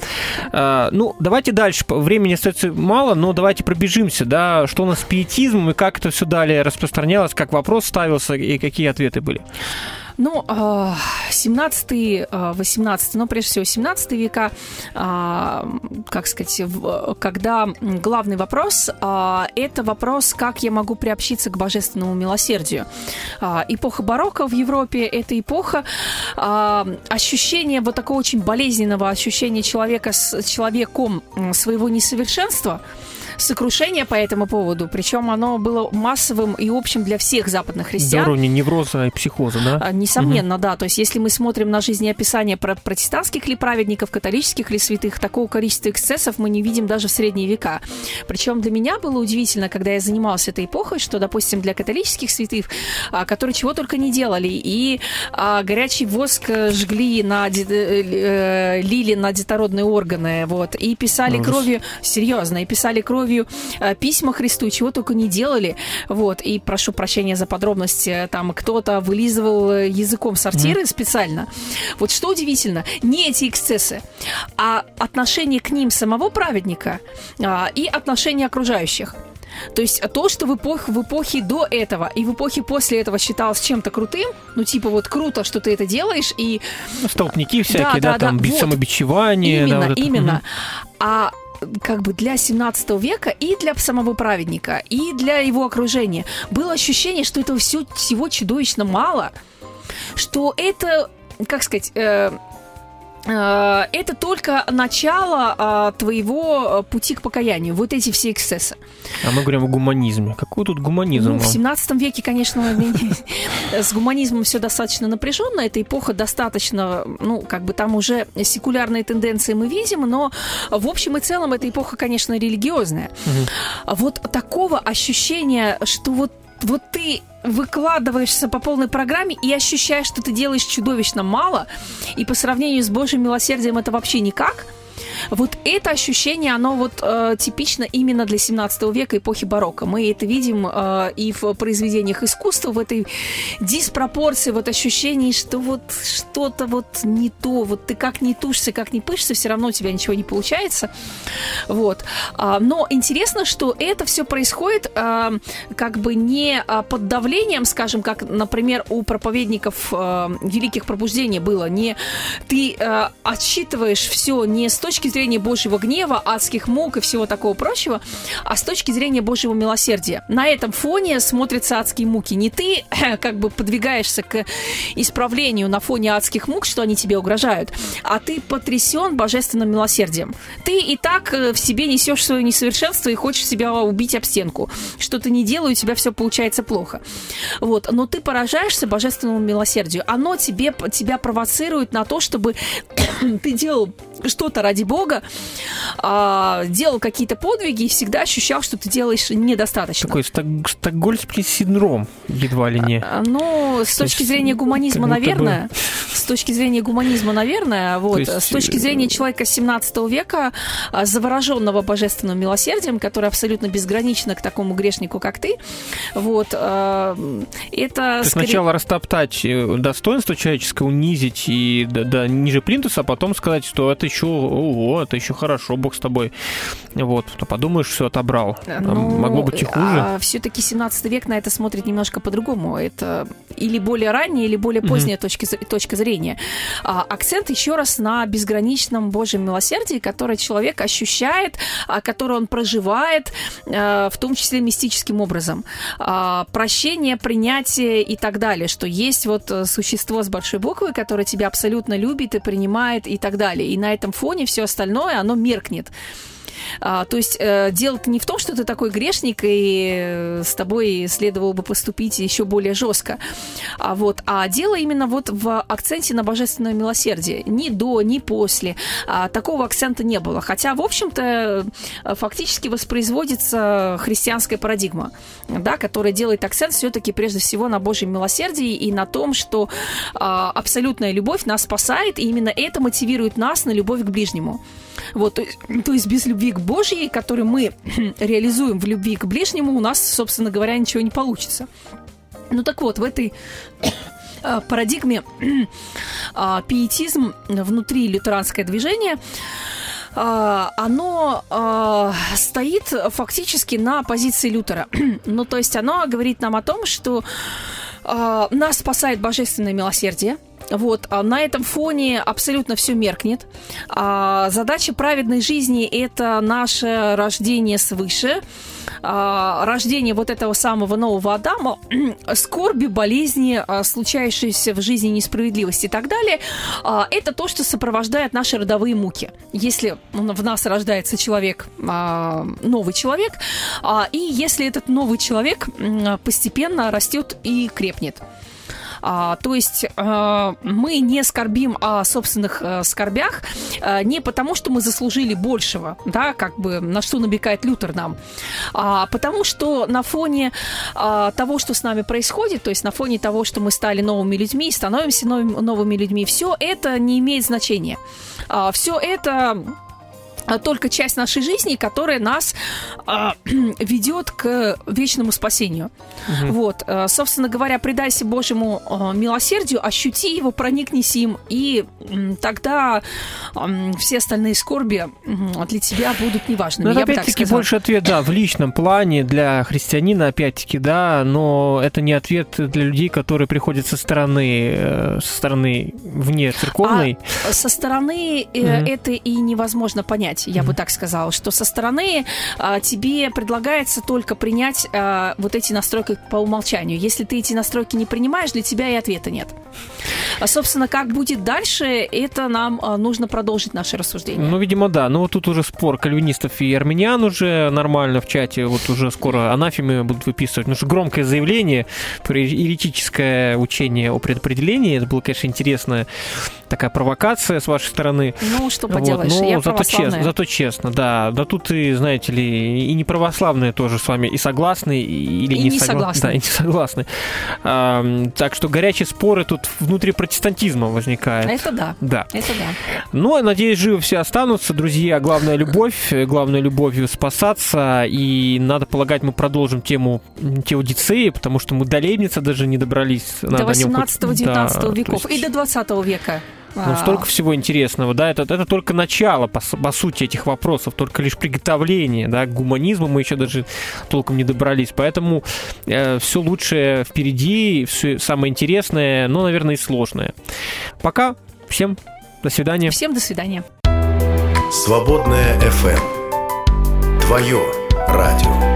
А, ну, давайте дальше, времени остается мало, но давайте пробежимся, да, что у нас с пиетизмом и как это все далее распространялось, как вопрос ставился и какие ответы были. Ну, 17 18 ну, прежде всего, 17 века, а, как сказать, когда главный вопрос а, – это вопрос, как я могу приобщиться к божественному милосердию. А, Эпоха барокко в Европе – это эпоха а, ощущения вот такого очень болезненного ощущения человека с человеком своего несовершенства, сокрушение по этому поводу, причем оно было массовым и общим для всех западных христиан. уровня невроза и психоза, да? А, Несомненно, да. То есть, если мы смотрим на жизнеописание про протестантских ли праведников, католических ли святых, такого количества эксцессов мы не видим даже в средние века. Причем для меня было удивительно, когда я занималась этой эпохой, что, допустим, для католических святых, а, которые чего только не делали, и а, горячий воск э, жгли на э, э, лили на детородные органы, вот, и писали кровью, серьезно, и писали кровью э, письма Христу, чего только не делали, вот, и прошу прощения за подробности, там кто-то вылизывал э, языком сортиры специально. Вот что удивительно, не эти эксцессы, а отношение к ним самого праведника а, и отношение окружающих. То есть то, что в, эпох, в эпохе до этого и в эпохе после этого считалось чем-то крутым, ну типа вот круто, что ты это делаешь, и Столпники всякие, да, да, да, там, вот. самобичевание. да, Именно, вот это. именно. Мгм. А как бы для 17 века и для самого праведника, и для его окружения. Было ощущение, что этого всё- всего чудовищно мало, что это, как сказать, э, это только начало а, твоего э, пути к покаянию. Вот эти все эксцессы. А мы говорим о гуманизме. Какой тут гуманизм? Ну, в вам? 17 веке, конечно, с гуманизмом все достаточно напряженно. Эта эпоха достаточно, ну, как бы там уже секулярные тенденции мы видим, но в общем и целом эта эпоха, конечно, религиозная. Вот такого ощущения, что вот вот ты выкладываешься по полной программе и ощущаешь, что ты делаешь чудовищно мало, и по сравнению с Божьим милосердием это вообще никак, Вот это ощущение, оно вот э, типично именно для 17 века, эпохи барокко. Мы это видим э, и в произведениях искусства, в этой диспропорции, вот ощущении, что вот что-то вот не то, вот ты как не тушься, как не пышься, все равно у тебя ничего не получается. Вот. А, но интересно, что это все происходит а, как бы не а, под давлением, скажем, как, например, у проповедников а, великих пробуждений было. Не ты а, отсчитываешь все не с точки зрения Божьего гнева, адских мук и всего такого прочего, а с точки зрения Божьего милосердия. На этом фоне смотрятся адские муки. Не ты как бы подвигаешься к исправлению на фоне адских мук, что они тебе угрожают, а ты потрясен божественным милосердием. Ты и так э, в себе несешь свое несовершенство и хочешь себя убить об стенку. Что ты не делаешь, у тебя все получается плохо. Вот. Но ты поражаешься божественному милосердию. Оно тебе, тебя провоцирует на то, чтобы ты делал что-то ради Бога, а, делал какие-то подвиги и всегда ощущал, что ты делаешь недостаточно. Такой сток- стокгольмский синдром, едва ли не. А, Ну, с точки есть, зрения гуманизма, будто бы- наверное. С точки зрения гуманизма, наверное. Вот. есть, с точки э, зрения человека 17 века, а, завороженного божественным милосердием, который абсолютно безгранично к такому грешнику, как ты, вот, а, это То скорее- сначала растоптать э, достоинство человеческое, унизить и до, до ниже плинтуса, а потом сказать, что это еще, ого, это еще хорошо, Бог с тобой. Вот, а подумаешь, все отобрал. А Ну, Могло быть и хуже. все-таки 17 век на это смотрит немножко по-другому. Это или более ранняя, или более поздняя точка, з- точка зрения. А, акцент еще раз на безграничном Божьем милосердии, которое человек ощущает, а, которое он проживает, а, в том числе мистическим образом. А, прощение, принятие и так далее, что есть вот э, существо с большой буквы, которое тебя абсолютно любит и принимает и так далее. И на этом фоне все остальное, оно меркнет. А, то есть э, дело-то не в том, что ты такой грешник, и э, с тобой следовало бы поступить еще более жестко. А, вот, а дело именно вот в акценте на божественное милосердие. Ни до, ни после. А, такого акцента не было. Хотя, в общем-то, э, фактически воспроизводится христианская парадигма, да, которая делает акцент все-таки прежде всего на Божьем милосердии и на том, что а, абсолютная любовь нас спасает, и именно это мотивирует нас на любовь к ближнему. Вот, то есть, то есть без любви к Божьей, которую мы реализуем в любви к ближнему, у нас, собственно говоря, ничего не получится. Ну так вот, в этой а, парадигме а, пиетизм внутри лютеранское движение а, оно а, стоит фактически на позиции Лютера. ну, то есть оно говорит нам о том, что а, нас спасает божественное милосердие. Вот, а на этом фоне абсолютно все меркнет. А, задача праведной жизни – это наше рождение свыше, а, рождение вот этого самого нового Адама, скорби, болезни, а, случающиеся в жизни несправедливости и так далее, а, это то, что сопровождает наши родовые муки. Если в нас рождается человек, а, новый человек, а, и если этот новый человек постепенно растет и крепнет. А, то есть а, мы не скорбим о собственных а, скорбях а, не потому, что мы заслужили большего, да, как бы на что намекает Лютер нам, а потому что на фоне а, того, что с нами происходит, то есть на фоне того, что мы стали новыми людьми, становимся новыми, новыми людьми, все это не имеет значения. все это а, только часть нашей жизни, которая нас а, ведет к вечному спасению. Вот, а, собственно говоря, предайся Божьему а, милосердию, ощути его, проникнись им, и м, тогда м, все остальные скорби м, для тебя будут неважными. Ну, это бы так опять-таки больше ответ, да, в личном плане для христианина, опять-таки, да, но это не ответ для людей, которые приходят со стороны, э, со стороны вне церковной. Со стороны э, Мгм. это и невозможно понять, я бы так сказала, что со стороны а, тебе предлагается только принять а, вот эти настройки по умолчанию. Если ты эти настройки не принимаешь, для тебя и ответа нет. А, собственно, как будет дальше, это нам а, нужно продолжить наше рассуждение. Ну, видимо, да. Ну, вот тут уже спор кальвинистов и армян уже нормально в чате. Вот уже скоро анафемы будут выписывать. Ну, что громкое заявление еретическое учение о предопределении. Это было, конечно, интересная такая провокация с вашей стороны. Ну, что Вот, поделаешь, но я зато, честно, зато честно, да. Да тут и, знаете ли, и не православные тоже с вами и согласны, и- или И не, не согла- согласны. Да, и не согласны. Ам, так что горячие споры тут внутри протестантизма возникают. Это да. Да. Это да. Ну, а надеюсь, живы все останутся, друзья. Главная любовь, главное любовью спасаться. И надо полагать, мы продолжим тему теодицеи, потому что мы до Лейбница даже не добрались. Надо до о нем хоть- 18-19 Да, веков есть- и до 20 века. Ну, А, столько всего интересного, да, это, это только начало, по, по сути, этих вопросов, только лишь приготовление, да, к гуманизму мы еще даже толком не добрались, поэтому все лучшее впереди, все самое интересное, но, наверное, и сложное. Пока, всем до свидания. Всем до свидания. Свободная FM. Твое радио.